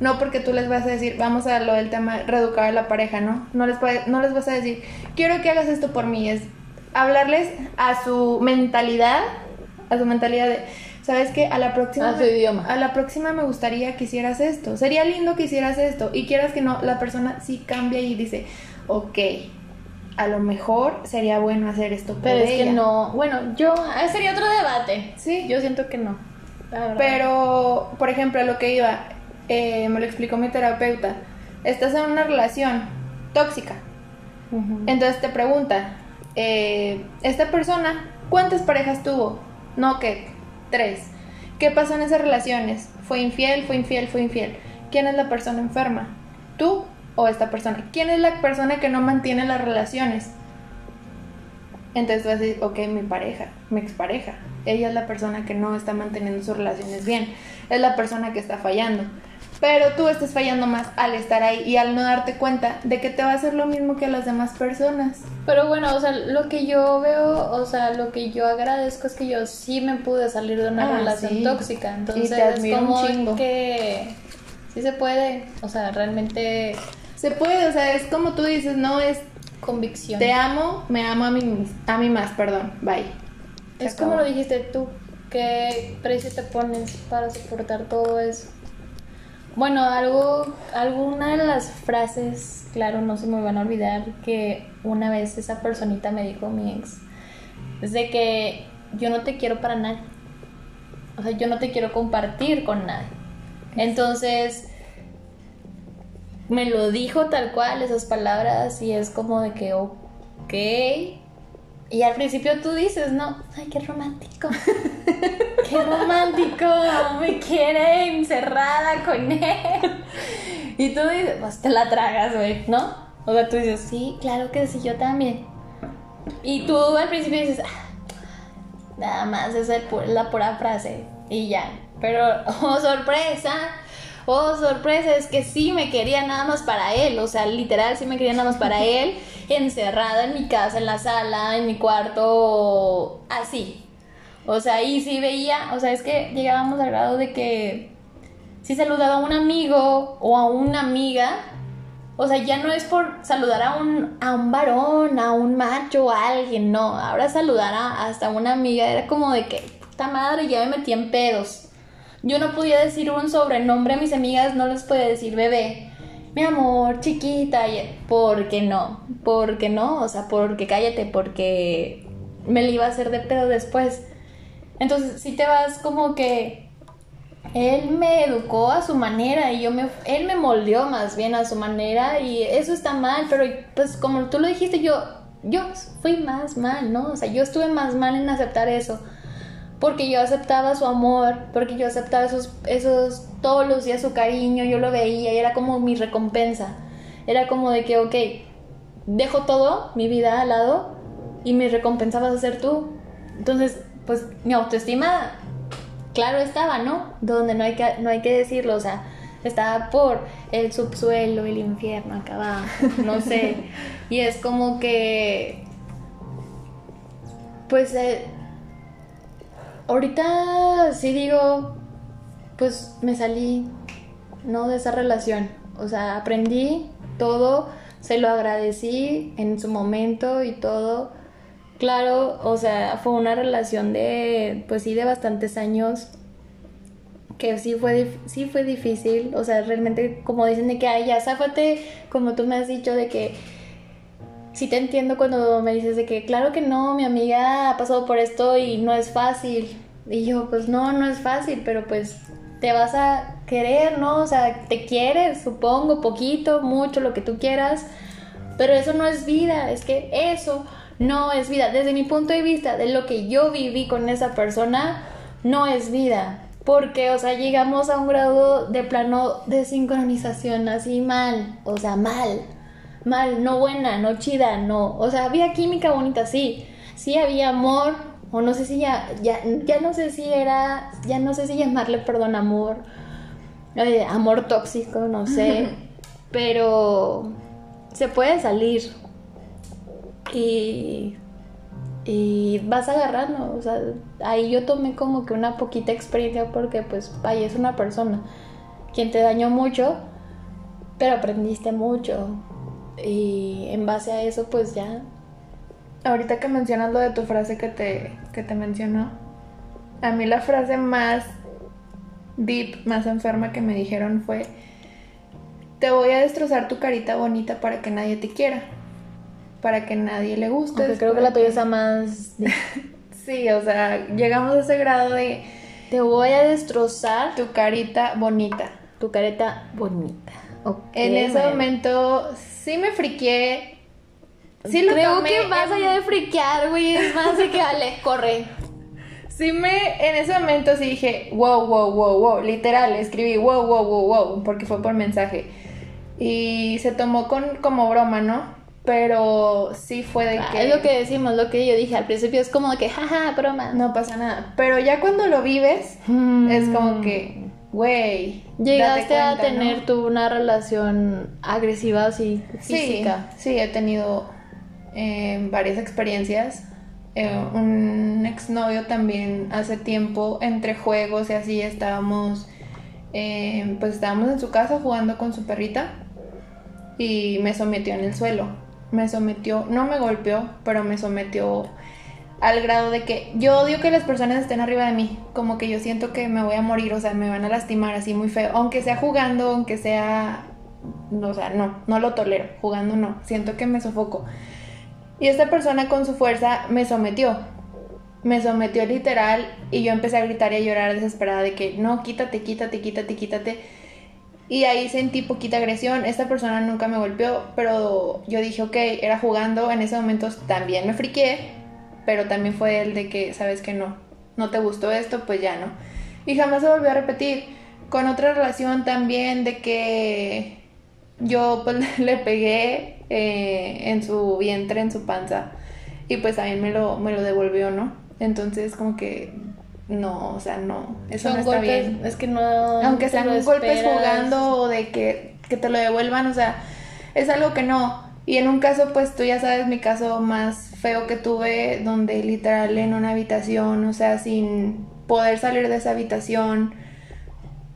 Speaker 1: No porque tú les vas a decir, vamos a lo del tema reeducar a la pareja, ¿no? No les, puede- no les vas a decir, quiero que hagas esto por mí. Es hablarles a su mentalidad, a su mentalidad de, ¿sabes qué? A la próxima...
Speaker 2: A su idioma.
Speaker 1: A la próxima me gustaría que hicieras esto. Sería lindo que hicieras esto. Y quieras que no, la persona sí cambia y dice, ok, a lo mejor sería bueno hacer esto por
Speaker 2: Pero es que
Speaker 1: ella".
Speaker 2: no. Bueno, yo. ah, Sería otro debate.
Speaker 1: Sí.
Speaker 2: Yo siento que no.
Speaker 1: Pero, por ejemplo, a lo que iba, eh, me lo explicó mi terapeuta. Estás en una relación tóxica. Entonces te pregunta, eh, esta persona, ¿cuántas parejas tuvo? No, que tres. ¿Qué pasó en esas relaciones? ¿Fue infiel, fue infiel, fue infiel? ¿Quién es la persona enferma? ¿Tú o esta persona? ¿Quién es la persona que no mantiene las relaciones? Entonces vas a decir, ok, mi pareja, mi expareja. Ella es la persona que no está manteniendo sus relaciones bien. Es la persona que está fallando. Pero tú estás fallando más al estar ahí y al no darte cuenta de que te va a hacer lo mismo que a las demás personas.
Speaker 2: Pero bueno, o sea, lo que yo veo, o sea, lo que yo agradezco es que yo sí me pude salir de una
Speaker 1: Ah,
Speaker 2: relación
Speaker 1: sí.
Speaker 2: tóxica. Entonces es como que sí se puede, o sea, realmente
Speaker 1: Se puede, o sea, es como tú dices, no es
Speaker 2: convicción.
Speaker 1: te amo, me amo a mí, a mí más, perdón, bye. Se
Speaker 2: Es como lo dijiste tú, ¿qué precio te pones para soportar todo eso? Bueno, algo, alguna de las frases, claro, no se me van a olvidar que una vez esa personita me dijo mi ex, es de que yo no te quiero para nadie. O sea, yo no te quiero compartir con nadie. Entonces, me lo dijo tal cual, esas palabras, y es como de que, ok. Y al principio tú dices, no, ay, qué romántico. qué romántico, me quiere encerrada con él. Y tú dices, pues te la tragas, güey, ¿no? O sea, tú dices, sí, claro que sí, yo también. Y tú al principio dices, ah, nada más es el pu- la pura frase y ya. Pero, oh sorpresa, oh sorpresa, es que sí me quería nada más para él, o sea, literal sí me quería nada más para él, encerrada en mi casa, en la sala, en mi cuarto, así. O sea, y sí veía, o sea, es que llegábamos al grado de que si saludaba a un amigo o a una amiga, o sea, ya no es por saludar a un, a un varón, a un macho, a alguien, no. Ahora saludar a, hasta una amiga era como de que, puta madre, ya me metí en pedos. Yo no podía decir un sobrenombre a mis amigas, no les podía decir bebé, mi amor, chiquita, ¿por qué no? ¿Por qué no? O sea, porque cállate, porque me lo iba a hacer de pedo después. Entonces, si te vas como que él me educó a su manera y yo me él me moldeó más bien a su manera y eso está mal, pero pues como tú lo dijiste yo yo fui más mal, ¿no? O sea, yo estuve más mal en aceptar eso. Porque yo aceptaba su amor, porque yo aceptaba esos esos todos los días su cariño, yo lo veía y era como mi recompensa. Era como de que, ok, dejo todo, mi vida al lado y mi recompensa vas a ser tú. Entonces, pues mi autoestima, claro estaba, ¿no? Donde no hay que, no hay que decirlo, o sea, estaba por el subsuelo, el infierno acá abajo, no sé. y es como que, pues, eh, ahorita sí digo, pues me salí, ¿no? De esa relación. O sea, aprendí todo, se lo agradecí en su momento y todo. Claro, o sea, fue una relación de, pues sí, de bastantes años que sí fue, sí fue difícil, o sea, realmente como dicen de que, ay, ya, záfate, como tú me has dicho, de que sí te entiendo cuando me dices de que, claro que no, mi amiga ha pasado por esto y no es fácil. Y yo, pues no, no es fácil, pero pues te vas a querer, ¿no? O sea, te quieres, supongo, poquito, mucho, lo que tú quieras, pero eso no es vida, es que eso no es vida. Desde mi punto de vista, de lo que yo viví con esa persona, no es vida. Porque, o sea, llegamos a un grado de plano de sincronización así mal, o sea, mal, mal, no buena, no chida, no. O sea, había química bonita, sí, sí había amor, o no sé si ya, ya, ya no sé si era, ya no sé si llamarle, perdón, amor, eh, amor tóxico, no sé, pero se puede salir y y vas agarrando, o sea, ahí yo tomé como que una poquita experiencia porque pues, vaya, es una persona quien te dañó mucho, pero aprendiste mucho y en base a eso pues ya.
Speaker 1: Ahorita que mencionas lo de tu frase que te, que te mencionó, a mí la frase más deep, más enferma que me dijeron fue, te voy a destrozar tu carita bonita para que nadie te quiera para que nadie le guste.
Speaker 2: Creo que la tuya está más...
Speaker 1: sí, o sea, llegamos a ese grado de...
Speaker 2: Te voy a destrozar
Speaker 1: tu carita bonita.
Speaker 2: Tu carita bonita.
Speaker 1: en ese momento sí me friqué. Sí lo
Speaker 2: Creo que más allá de friquear, güey, es más de que vale, corre.
Speaker 1: Sí me, en ese momento sí dije, wow, wow, wow, wow, literal, escribí wow, wow, wow, wow, porque fue por mensaje. Y se tomó con, como broma, ¿no? Pero sí fue de
Speaker 2: ah,
Speaker 1: que.
Speaker 2: Es lo que decimos, lo que yo dije al principio, es como de que, jaja, broma.
Speaker 1: No pasa nada. Pero ya cuando lo vives, mm. es como que, güey.
Speaker 2: Llegaste a tener tú una relación agresiva así,
Speaker 1: física. Sí, sí he tenido eh, varias experiencias. Eh, un exnovio también hace tiempo, entre juegos y así, estábamos. Eh, pues estábamos en su casa jugando con su perrita y me sometió en el suelo me sometió, no me golpeó, pero me sometió al grado de que yo odio que las personas estén arriba de mí, como que yo siento que me voy a morir, o sea, me van a lastimar así muy feo, aunque sea jugando, aunque sea, o sea, no, no lo tolero, jugando no, siento que me sofoco. Y esta persona con su fuerza me sometió, me sometió literal y yo empecé a gritar y a llorar desesperada de que no, quítate, quítate, quítate, quítate. Y ahí sentí poquita agresión. Esta persona nunca me golpeó, pero yo dije, ok, era jugando. En ese momento también me friqué, pero también fue el de que, sabes que no, no te gustó esto, pues ya no. Y jamás se volvió a repetir. Con otra relación también de que yo pues le pegué eh, en su vientre, en su panza. Y pues también me lo, me lo devolvió, ¿no? Entonces como que no, o sea, no, eso no está bien.
Speaker 2: Es que no.
Speaker 1: Aunque sean golpes jugando o de que, que te lo devuelvan, o sea, es algo que no. Y en un caso, pues tú ya sabes mi caso más feo que tuve, donde literal en una habitación, o sea, sin poder salir de esa habitación,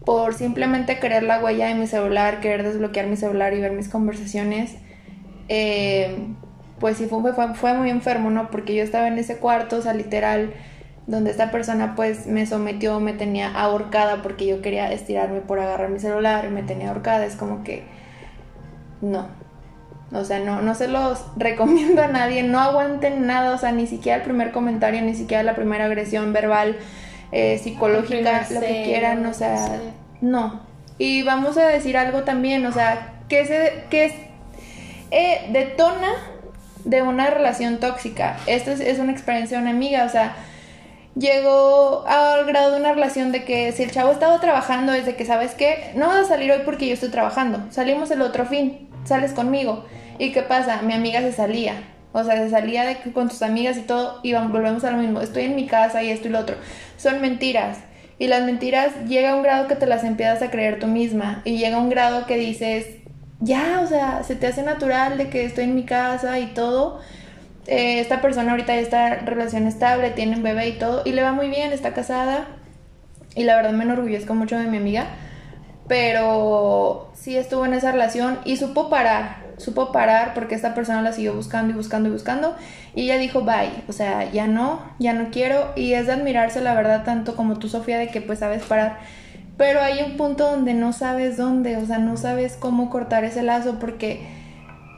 Speaker 1: por simplemente querer la huella de mi celular, querer desbloquear mi celular y ver mis conversaciones, eh, pues sí fue, fue, fue muy enfermo, ¿no? Porque yo estaba en ese cuarto, o sea, literal donde esta persona pues me sometió, me tenía ahorcada porque yo quería estirarme por agarrar mi celular y me tenía ahorcada, es como que no. O sea, no, no se los recomiendo a nadie, no aguanten nada, o sea, ni siquiera el primer comentario, ni siquiera la primera agresión verbal, eh, psicológica, lo que quieran, o sea, no. Y vamos a decir algo también, o sea, que, se, que eh, detona de una relación tóxica. Esto es, es una experiencia de una amiga, o sea, llegó al grado de una relación de que si el chavo estaba trabajando desde que, ¿sabes qué? No vas a salir hoy porque yo estoy trabajando. Salimos el otro fin, sales conmigo. ¿Y qué pasa? Mi amiga se salía. O sea, se salía de con tus amigas y todo, y volvemos a lo mismo. Estoy en mi casa y esto y lo otro. Son mentiras. Y las mentiras llega a un grado que te las empiezas a creer tú misma. Y llega a un grado que dices, ya, o sea, se te hace natural de que estoy en mi casa y todo. Eh, esta persona ahorita ya está en relación estable, tiene un bebé y todo. Y le va muy bien, está casada. Y la verdad me enorgullezco mucho de mi amiga. Pero sí estuvo en esa relación y supo parar supo parar porque esta persona la siguió buscando y buscando y buscando y ella dijo bye, o sea, ya no, ya no quiero y es de admirarse la verdad tanto como tú Sofía de que pues sabes parar, pero hay un punto donde no sabes dónde, o sea, no sabes cómo cortar ese lazo porque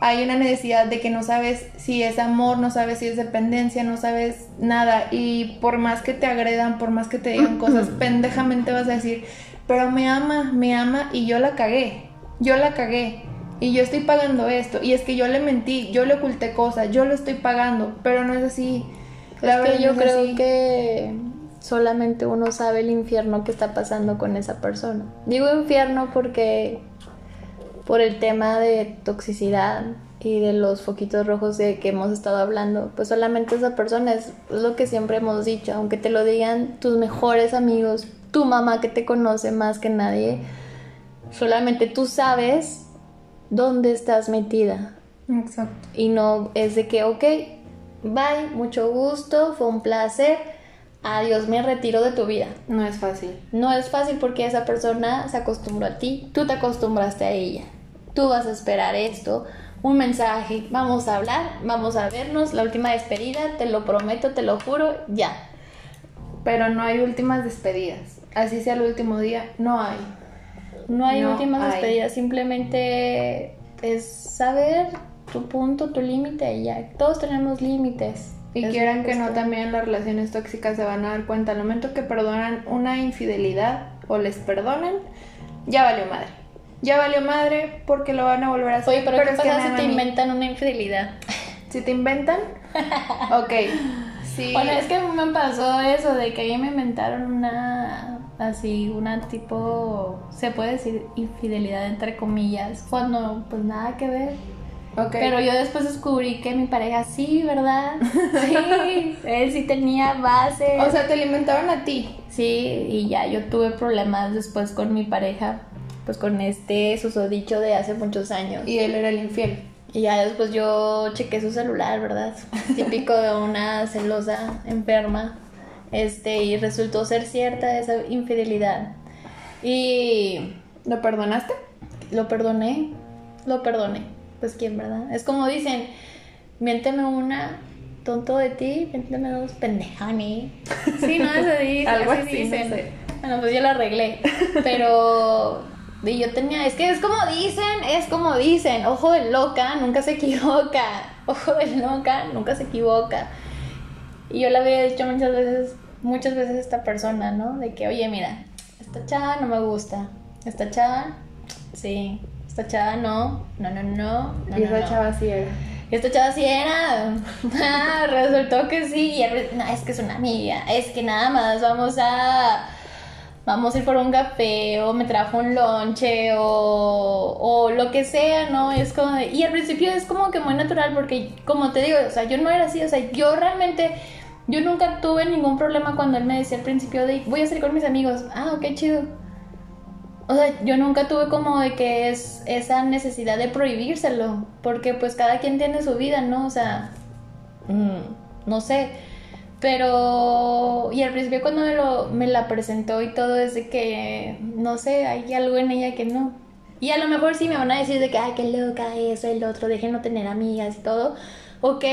Speaker 1: hay una necesidad de que no sabes si es amor, no sabes si es dependencia, no sabes nada. Y por más que te agredan, por más que te digan cosas, pendejamente vas a decir, pero me ama, me ama y yo la cagué, yo la cagué y yo estoy pagando esto, y es que yo le mentí, yo le oculté cosas, yo lo estoy pagando, pero no es así.
Speaker 2: La es que yo creo que solamente uno sabe el infierno que está pasando con esa persona. Digo infierno porque por el tema de toxicidad y de los foquitos rojos de que hemos estado hablando, pues solamente esa persona es lo que siempre hemos dicho, aunque te lo digan tus mejores amigos, tu mamá que te conoce más que nadie, solamente tú sabes dónde estás metida.
Speaker 1: Exacto.
Speaker 2: Y no es de que, ok, bye, mucho gusto, fue un placer, adiós, me retiro de tu vida.
Speaker 1: No es fácil.
Speaker 2: No es fácil porque esa persona se acostumbró a ti, tú te acostumbraste a ella. Tú vas a esperar esto, un mensaje, vamos a hablar, vamos a vernos, la última despedida, te lo prometo, te lo juro, ya.
Speaker 1: Pero no hay últimas despedidas. Así sea el último día, no hay.
Speaker 2: No hay últimas despedidas, simplemente es saber tu punto, tu límite y ya. Todos tenemos límites.
Speaker 1: Y quieran que no, también las relaciones tóxicas se van a dar cuenta. Al momento que perdonan una infidelidad o les perdonan, ya valió madre. Ya valió madre porque lo van a volver a hacer.
Speaker 2: Oye, pero, ¿qué pasa si te inventan una infidelidad?
Speaker 1: Si te inventan, ok.
Speaker 2: Sí. Bueno, es que me pasó eso de que ahí me inventaron una así una tipo, se puede decir infidelidad entre comillas, cuando pues nada que ver. Okay. Pero yo después descubrí que mi pareja sí, ¿verdad? Sí, él sí tenía base.
Speaker 1: O sea, te alimentaron a ti.
Speaker 2: Sí, y ya yo tuve problemas después con mi pareja, pues con este susodicho de hace muchos años.
Speaker 1: Y él era el infiel.
Speaker 2: Y ya después yo chequé su celular, ¿verdad? Típico de una celosa enferma este, y resultó ser cierta esa infidelidad. Y...
Speaker 1: ¿Lo perdonaste?
Speaker 2: Lo perdoné, lo perdoné. Pues quién, ¿verdad? Es como dicen, miénteme una, tonto de ti, miénteme dos, pendejani. Sí, no, eso dice, Algo así, dicen. Bueno, pues yo lo arreglé. Pero y yo tenía, es que es como dicen, es como dicen, ojo de loca, nunca se equivoca. Ojo de loca, nunca se equivoca. Y yo le había dicho muchas veces, muchas veces a esta persona, ¿no? De que, oye, mira, esta chava no me gusta. Esta chava, sí. Esta chava no, no, no, no.
Speaker 1: y esta chava sí era.
Speaker 2: Y esta chava sí era. Ah, resultó que sí. Y no, es que es una amiga. Es que nada más vamos a. Vamos a ir por un café o me trajo un lonche o, o lo que sea, ¿no? Es como, y al principio es como que muy natural porque, como te digo, o sea, yo no era así, o sea, yo realmente yo nunca tuve ningún problema cuando él me decía al principio de voy a salir con mis amigos. Ah, ok, chido. O sea, yo nunca tuve como de que es esa necesidad de prohibírselo, porque pues cada quien tiene su vida, ¿no? O sea, mm, no sé. Pero, y al principio cuando me, lo, me la presentó y todo, es de que, no sé, hay algo en ella que no. Y a lo mejor sí me van a decir de que, ay, qué loca, eso, el otro, dejen no tener amigas y todo. Ok,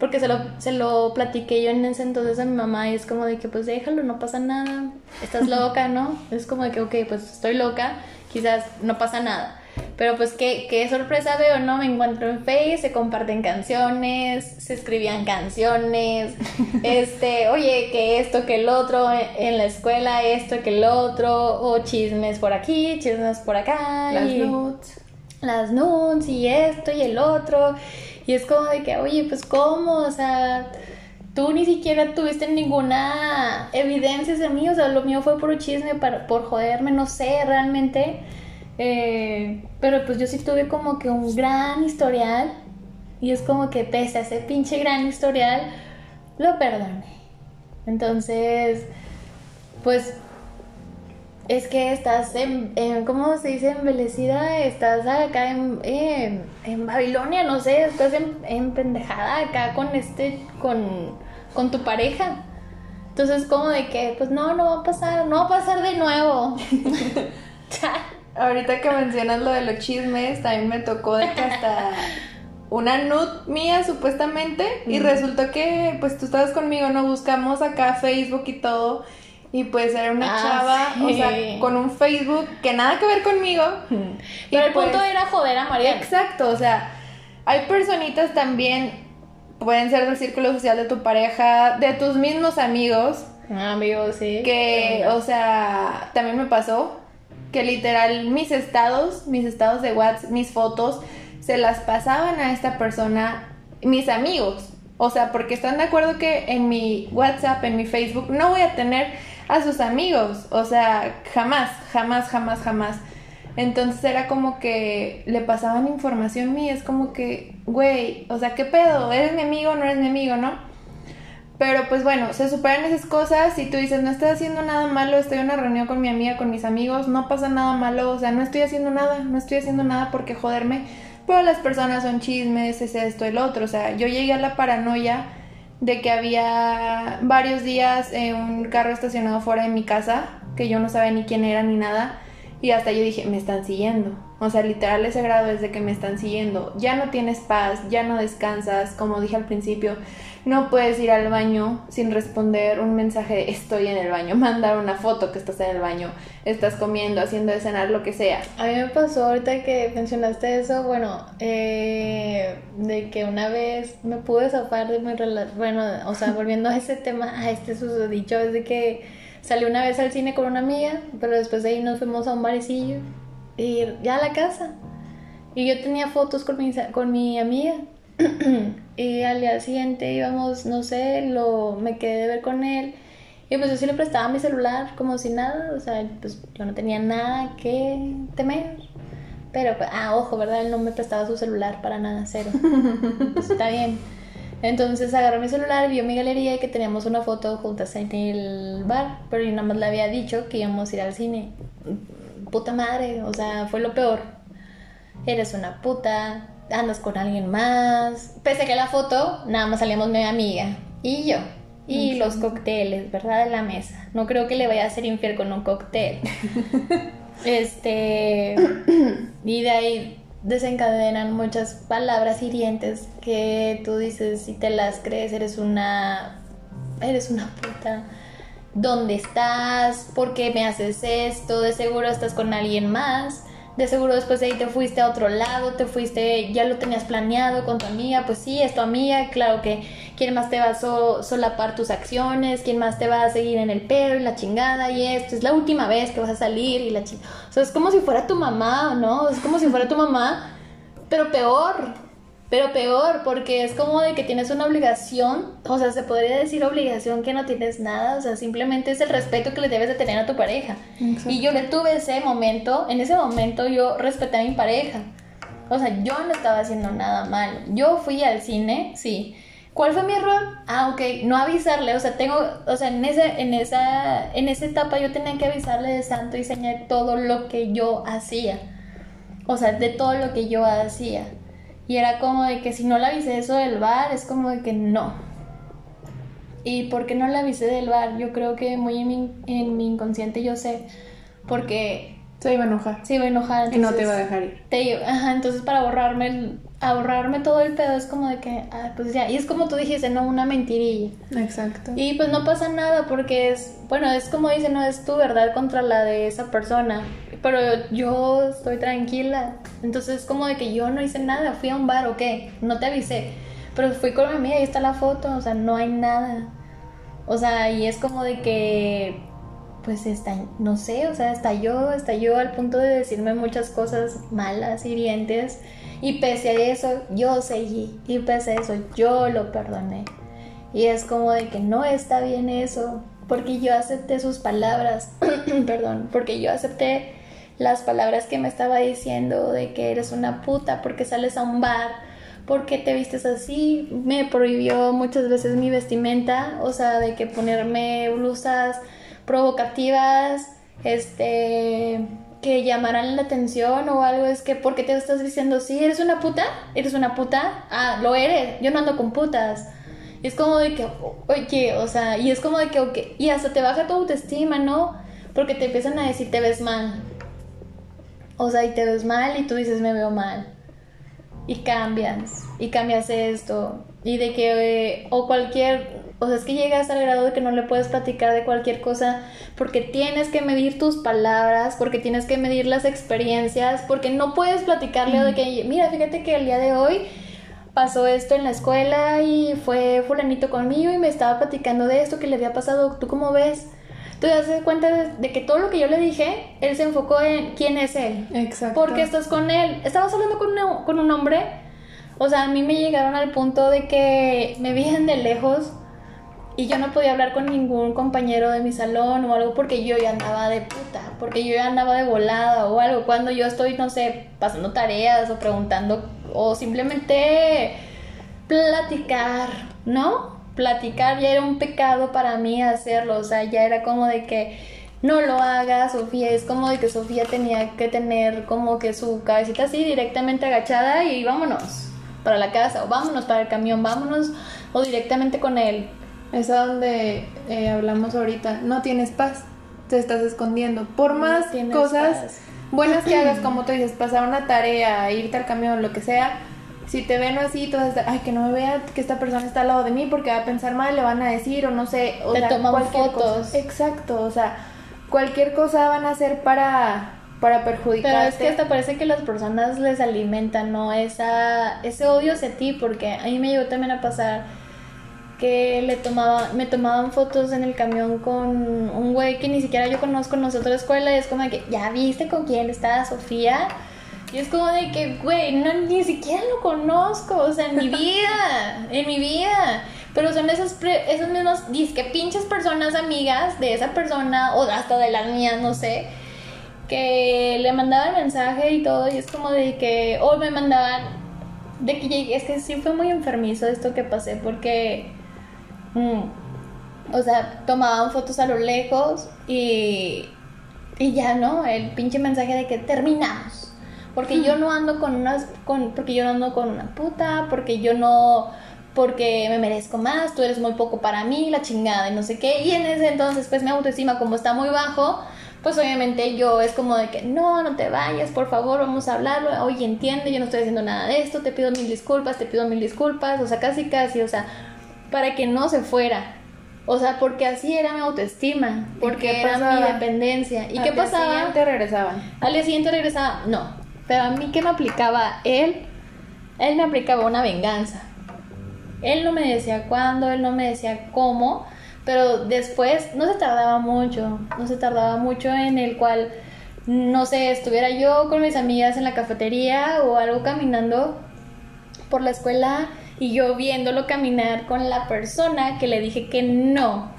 Speaker 2: porque se lo, se lo platiqué yo en ese entonces a mi mamá y es como de que pues déjalo, no pasa nada, estás loca, ¿no? Es como de que, ok, pues estoy loca, quizás no pasa nada. Pero pues qué, qué sorpresa veo, ¿no? Me encuentro en Face, se comparten canciones, se escribían canciones, este, oye, que esto, que el otro, en la escuela esto, que el otro, o chismes por aquí, chismes por acá.
Speaker 1: Las nudes.
Speaker 2: Las nudes y esto y el otro. Y es como de que, oye, pues cómo, o sea, tú ni siquiera tuviste ninguna evidencia de mí, o sea, lo mío fue puro chisme para, por joderme, no sé, realmente. Eh, pero pues yo sí tuve como que un gran historial Y es como que pese a ese pinche gran historial, lo perdoné. Entonces, pues es que estás en, ¿cómo se dice? Embelecida, estás acá en, en, Babilonia, no sé, estás en, en, pendejada acá con este, con, con tu pareja. Entonces, como de que, pues no, no va a pasar, no va a pasar de nuevo.
Speaker 1: Ahorita que mencionas lo de los chismes, también me tocó de que hasta una nud mía supuestamente y resultó que pues tú estabas conmigo, no buscamos acá Facebook y todo y pues era una ah, chava, o sea, con un Facebook que nada que ver conmigo.
Speaker 2: Pero el punto pues era joder a María.
Speaker 1: Exacto, o sea, hay personitas también, pueden ser del círculo social de tu pareja, de tus mismos amigos.
Speaker 2: Ah, amigos, sí.
Speaker 1: Que, o sea, también me pasó que literal mis estados, mis estados de WhatsApp, mis fotos, se las pasaban a esta persona, mis amigos. O sea, porque están de acuerdo que en mi WhatsApp, en mi Facebook, no voy a tener a sus amigos. O sea, jamás, jamás, jamás, jamás. Entonces era como que le pasaban información mía. Es como que, güey, o sea, ¿qué pedo? ¿Eres mi amigo o no eres mi amigo, no? Pero pues bueno, se superan esas cosas y tú dices, no estoy haciendo nada malo, estoy en una reunión con mi amiga, con mis amigos, no pasa nada malo, o sea, no estoy haciendo nada, no estoy haciendo nada porque joderme, pero las personas son chismes, es esto, el otro, o sea, yo llegué a la paranoia de que había varios días en un carro estacionado fuera de mi casa, que yo no sabía ni quién era ni nada, y hasta yo dije, me están siguiendo. O sea, literal ese grado es de que me están siguiendo. Ya no tienes paz, ya no descansas, como dije al principio. No puedes ir al baño sin responder un mensaje de estoy en el baño, mandar una foto que estás en el baño, estás comiendo, haciendo de cenar, lo que sea.
Speaker 2: A mí me pasó ahorita que mencionaste eso, bueno, eh, de que una vez me pude zafar de mi relación, bueno, o sea, volviendo a ese tema, a este susodicho, es de que salí una vez al cine con una amiga, pero después de ahí nos fuimos a un barecillo y ya a la casa. Y yo tenía fotos con mi, con mi amiga y al día siguiente íbamos, no sé, lo, me quedé de ver con él. Y pues yo sí le prestaba mi celular como si nada, o sea, pues yo no tenía nada que temer. Pero, pues, ah, ojo, ¿verdad? Él no me prestaba su celular para nada, cero. Pues, está bien. Entonces agarró mi celular, vio mi galería y que teníamos una foto juntas en el bar, pero yo nada más le había dicho que íbamos a ir al cine. Puta madre, o sea, fue lo peor. Eres una puta, andas con alguien más. Pese a que la foto, nada más salíamos mi amiga y yo. Y los cócteles, ¿verdad? De la mesa. No creo que le vaya a hacer infiel con un cóctel. este. Y de ahí desencadenan muchas palabras hirientes que tú dices, si te las crees, eres una. Eres una puta. ¿Dónde estás? ¿Por qué me haces esto? De seguro estás con alguien más de seguro después de ahí te fuiste a otro lado, te fuiste, ya lo tenías planeado con tu amiga, pues sí, es tu amiga, claro que quién más te va a solapar tus acciones, quién más te va a seguir en el perro y la chingada y esto, es la última vez que vas a salir y la chingada. O sea, es como si fuera tu mamá, ¿no? Es como si fuera tu mamá, pero peor, pero peor, porque es como de que tienes una obligación, o sea, se podría decir obligación que no tienes nada, o sea, simplemente es el respeto que le debes de tener a tu pareja. Y yo le tuve ese momento, en ese momento yo respeté a mi pareja. O sea, yo no estaba haciendo nada mal. Yo fui al cine, sí. ¿Cuál fue mi error? Ah, ok, no avisarle, o sea, tengo, o sea, en, ese, en, esa, en esa etapa yo tenía que avisarle de santo y señal todo lo que yo hacía. O sea, de todo lo que yo hacía. Y era como de que si no le avisé eso del bar, es como de que no. ¿Y por qué no le avisé del bar? Yo creo que muy en mi, en mi inconsciente yo sé. Porque...
Speaker 1: Se iba a enojar.
Speaker 2: Se iba a enojar.
Speaker 1: y no te iba a dejar ir.
Speaker 2: Te, ajá, entonces para borrarme ahorrarme todo el pedo es como de que, ah, pues ya, y es como tú dijiste, no, una mentirilla.
Speaker 1: Exacto.
Speaker 2: Y pues no pasa nada porque es, bueno, es como dice, no es tu verdad contra la de esa persona, pero yo estoy tranquila, entonces es como de que yo no hice nada, fui a un bar, ok, no te avisé, pero fui con mi amiga y está la foto, o sea, no hay nada. O sea, y es como de que pues está, no sé, o sea, estalló, estalló al punto de decirme muchas cosas malas, hirientes, y pese a eso yo seguí, y pese a eso yo lo perdoné. Y es como de que no está bien eso, porque yo acepté sus palabras, perdón, porque yo acepté las palabras que me estaba diciendo de que eres una puta porque sales a un bar, ¿por qué te vistes así? Me prohibió muchas veces mi vestimenta, o sea, de que ponerme blusas provocativas, este, que llamaran la atención o algo, es que, ¿por qué te estás diciendo así? ¿Eres una puta? ¿Eres una puta? Ah, lo eres, yo no ando con putas. Y es como de que, oye, o sea, y es como de que, ok, y hasta te baja tu autoestima, ¿no? Porque te empiezan a decir, te ves mal. O sea, y te ves mal y tú dices, me veo mal. Y cambias, y cambias esto. Y de que, o cualquier, o sea, es que llegas al grado de que no le puedes platicar de cualquier cosa porque tienes que medir tus palabras, porque tienes que medir las experiencias, porque no puedes platicarle de que, mira, fíjate que el día de hoy pasó esto en la escuela y fue fulanito conmigo y me estaba platicando de esto que le había pasado, ¿tú cómo ves? Tú te das cuenta de, que todo lo que yo le dije, él se enfocó en quién es él.
Speaker 1: Exacto.
Speaker 2: ¿Por qué estás con él? ¿Estabas hablando con, con un hombre? O sea, a mí me llegaron al punto de que me veían de lejos y yo no podía hablar con ningún compañero de mi salón o algo porque yo ya andaba de puta, porque yo ya andaba de volada o algo. Cuando yo estoy, no sé, pasando tareas o preguntando o simplemente platicar, ¿no? Platicar ya era un pecado para mí hacerlo, o sea, ya era como de que no lo haga Sofía, es como de que Sofía tenía que tener como que su cabecita así directamente agachada y vámonos para la casa o vámonos para el camión, vámonos o directamente con él.
Speaker 1: Es a donde eh, hablamos ahorita, no tienes paz, te estás escondiendo. Por más cosas buenas que hagas, como tú dices, pasar una tarea, irte al camión, lo que sea, si te ven así, todas, ay, que no me vea que esta persona está al lado de mí porque va a pensar mal, le van a decir o no sé. O
Speaker 2: te toman fotos.
Speaker 1: Exacto, o sea, cualquier cosa van a hacer para para perjudicar.
Speaker 2: Pero es que hasta parece que las personas les alimentan, ¿no? Esa, ese odio hacia ti, porque a mí me llegó también a pasar que le tomaba, me tomaban fotos en el camión con un güey que ni siquiera yo conozco en nuestra escuela y es como de que, ¿ya viste con quién está Sofía? Y es como de que, güey, no, ni siquiera lo conozco, o sea, en mi vida, en mi vida. Pero son esas, esas mismas, que pinches personas amigas de esa persona o hasta de las mías, no sé, que le mandaban mensaje y todo y es como de que, o me mandaban, de que llegué, es que sí fue muy enfermizo esto que pasé porque Mm. O sea, tomaban fotos a lo lejos y, y ya, ¿no? El pinche mensaje de que terminamos. Porque yo no ando con unas, con, porque yo no ando con una puta, porque yo no, porque me merezco más, tú eres muy poco para mí, la chingada y no sé qué. Y en ese entonces, pues mi autoestima como está muy bajo, pues obviamente yo es como de que no, no te vayas, por favor, vamos a hablarlo. Oye, entiende, yo no estoy haciendo nada de esto, te pido mil disculpas, te pido mil disculpas, o sea, casi casi, o sea, para que no se fuera. O sea, porque así era mi autoestima, porque era mi dependencia. ¿Y qué pasaba? Al día
Speaker 1: siguiente regresaban.
Speaker 2: Al día siguiente regresaba, no. Pero a mí, ¿qué me aplicaba él? Él me aplicaba una venganza. Él no me decía cuándo, él no me decía cómo, pero después no se tardaba mucho, no se tardaba mucho en el cual, no sé, estuviera yo con mis amigas en la cafetería o algo caminando por la escuela y yo viéndolo caminar con la persona que le dije que no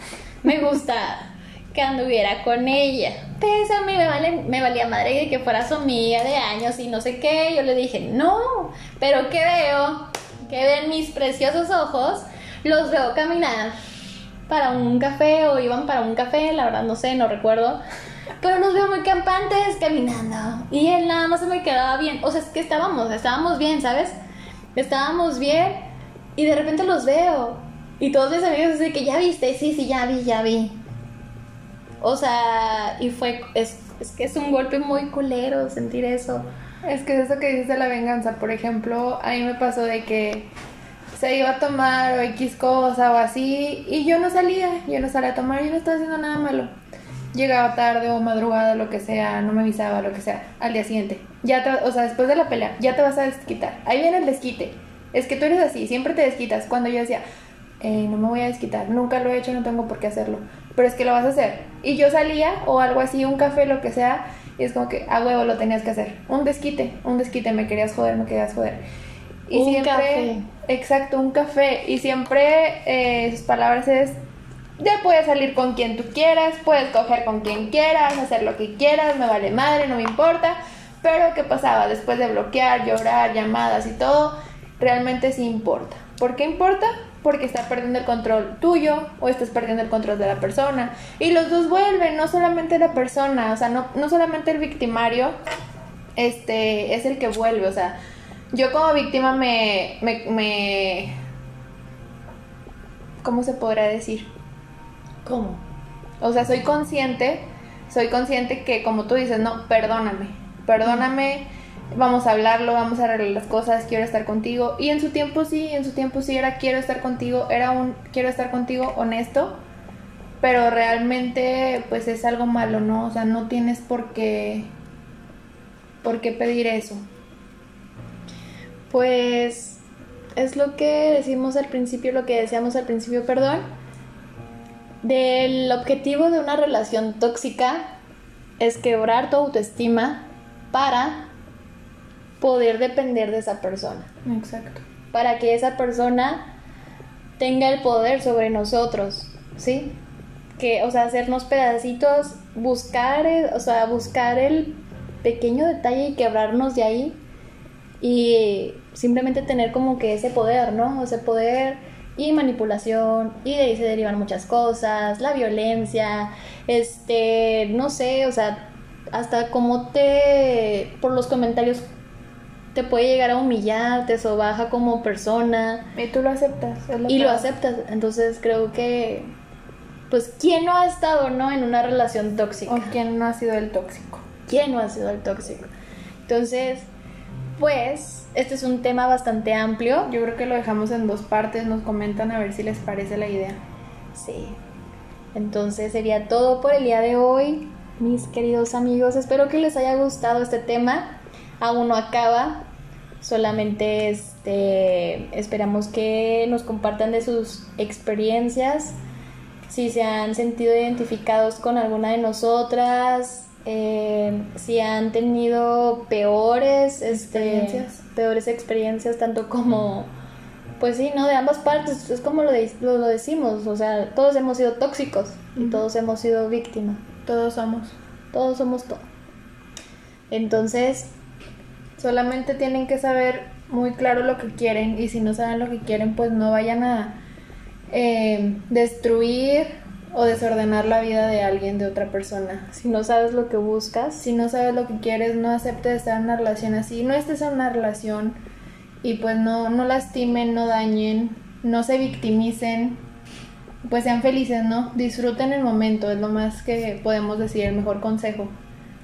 Speaker 2: me gusta que anduviera con ella. A mí me, vale, me valía madre de que fuera su amiga de años y no sé qué. Yo le dije, no, pero ¿qué veo? Que ven mis preciosos ojos, los veo caminar para un café o iban para un café, la verdad no sé, no recuerdo. Pero los veo muy campantes caminando. Y él nada más se me quedaba bien. O sea, es que estábamos, estábamos bien, ¿sabes? Estábamos bien y de repente los veo. Y todos mis amigos dicen que ya viste, sí, sí, ya vi, ya vi. O sea, y fue, es, es que es un golpe muy culero sentir eso.
Speaker 1: Es que es eso que dices de la venganza. Por ejemplo, a mí me pasó de que se iba a tomar o X cosa o así y yo no salía, yo no salía a tomar, yo no estaba haciendo nada malo. Llegaba tarde o madrugada, lo que sea, no me avisaba, lo que sea, al día siguiente. Ya te, o sea, después de la pelea, ya te vas a desquitar. Ahí viene el desquite es que tú eres así, siempre te desquitas. Cuando yo decía, eh, no me voy a desquitar, nunca lo he hecho, no tengo por qué hacerlo, pero es que lo vas a hacer. Y yo salía o algo así, un café, lo que sea, y es como que a huevo lo tenías que hacer. Un desquite, un desquite, me querías joder, me querías joder. Y
Speaker 2: un
Speaker 1: siempre,
Speaker 2: café.
Speaker 1: exacto, un café. Y siempre eh, sus palabras es, ya puedes salir con quien tú quieras, puedes coger con quien quieras, hacer lo que quieras, me vale madre, no me importa. Pero ¿qué pasaba? Después de bloquear, llorar, llamadas y todo, realmente sí importa. ¿Por qué importa? Porque está perdiendo el control tuyo o estás perdiendo el control de la persona. Y los dos vuelven, no solamente la persona, o sea, no, no solamente el victimario este, es el que vuelve, o sea, yo como víctima me, me, me ¿cómo se podrá decir?
Speaker 2: ¿Cómo?
Speaker 1: O sea, soy consciente, soy consciente que como tú dices, no, perdóname, perdóname, vamos a hablarlo, vamos a arreglar las cosas, quiero estar contigo. Y en su tiempo sí, en su tiempo sí era quiero estar contigo, era un quiero estar contigo honesto, pero realmente pues es algo malo, ¿no? O sea, no tienes por qué, por qué pedir eso.
Speaker 2: Pues es lo que decimos al principio, lo que decíamos al principio, perdón, del objetivo de una relación tóxica es quebrar tu autoestima para poder depender de esa persona.
Speaker 1: Exacto.
Speaker 2: Para que esa persona tenga el poder sobre nosotros, ¿sí? Que, o sea, hacernos pedacitos, buscar, o sea, buscar el pequeño detalle y quebrarnos de ahí y simplemente tener como que ese poder, ¿no? Ese poder y manipulación y de ahí se derivan muchas cosas, la violencia, este, no sé, o sea, hasta como te, por los comentarios te puede llegar a humillar, te sobaja como persona.
Speaker 1: Y tú lo aceptas.
Speaker 2: y lo aceptas. Entonces creo que, pues, ¿quién no ha estado, no, en una relación tóxica?
Speaker 1: O quién no ha sido el tóxico.
Speaker 2: ¿Quién no ha sido el tóxico? Entonces, pues, este es un tema bastante amplio.
Speaker 1: Yo creo que lo dejamos en dos partes, nos comentan a ver si les parece la idea.
Speaker 2: Sí. Entonces sería todo por el día de hoy, mis queridos amigos. Espero que les haya gustado este tema. Aún no acaba. Solamente este, esperamos que nos compartan de sus experiencias. Si se han sentido identificados con alguna de nosotras, eh, si han tenido peores este,
Speaker 1: experiencias.
Speaker 2: peores experiencias, tanto como, pues sí, ¿no? De ambas partes, es como lo, lo, lo decimos, o sea, todos hemos sido tóxicos y todos hemos sido víctimas.
Speaker 1: Todos somos.
Speaker 2: Todos somos todo. Entonces,
Speaker 1: solamente tienen que saber muy claro lo que quieren y si no saben lo que quieren, pues no vayan a eh, destruir o desordenar la vida de alguien, de otra persona.
Speaker 2: Si no sabes lo que buscas,
Speaker 1: si no sabes lo que quieres, no aceptes estar en una relación así, no estés en una relación y pues no, no lastimen, no dañen, no se victimicen, pues sean felices, ¿no? Disfruten el momento, es lo más que podemos decir, el mejor consejo.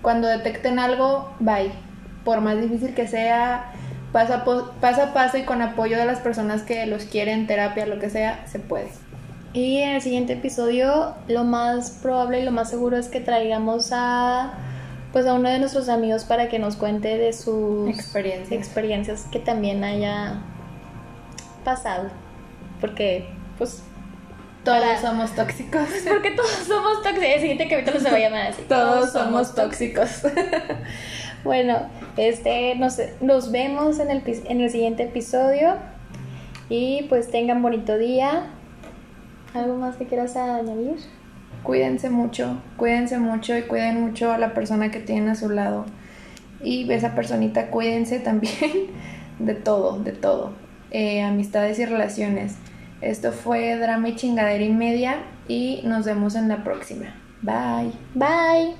Speaker 1: Cuando detecten algo, bye. Por más difícil que sea, paso a, paso a paso y con apoyo de las personas que los quieren, terapia, lo que sea, se puede.
Speaker 2: Y en el siguiente episodio lo más probable y lo más seguro es que traigamos a pues a uno de nuestros amigos para que nos cuente de sus
Speaker 1: experiencias,
Speaker 2: experiencias que también haya pasado. Porque pues
Speaker 1: todos somos tóxicos.
Speaker 2: Porque todos somos tóxicos. El siguiente capítulo se va a llamar así.
Speaker 1: Todos, somos tóxicos.
Speaker 2: bueno, este nos, nos vemos en el, en el siguiente episodio. Y pues tengan bonito día. ¿Algo más que quieras añadir?
Speaker 1: Cuídense mucho, cuídense mucho y cuiden mucho a la persona que tienen a su lado. Y esa personita, cuídense también de todo, de todo. Eh, amistades y relaciones. Esto fue Drama y Chingadera y Media y nos vemos en la próxima. Bye.
Speaker 2: Bye.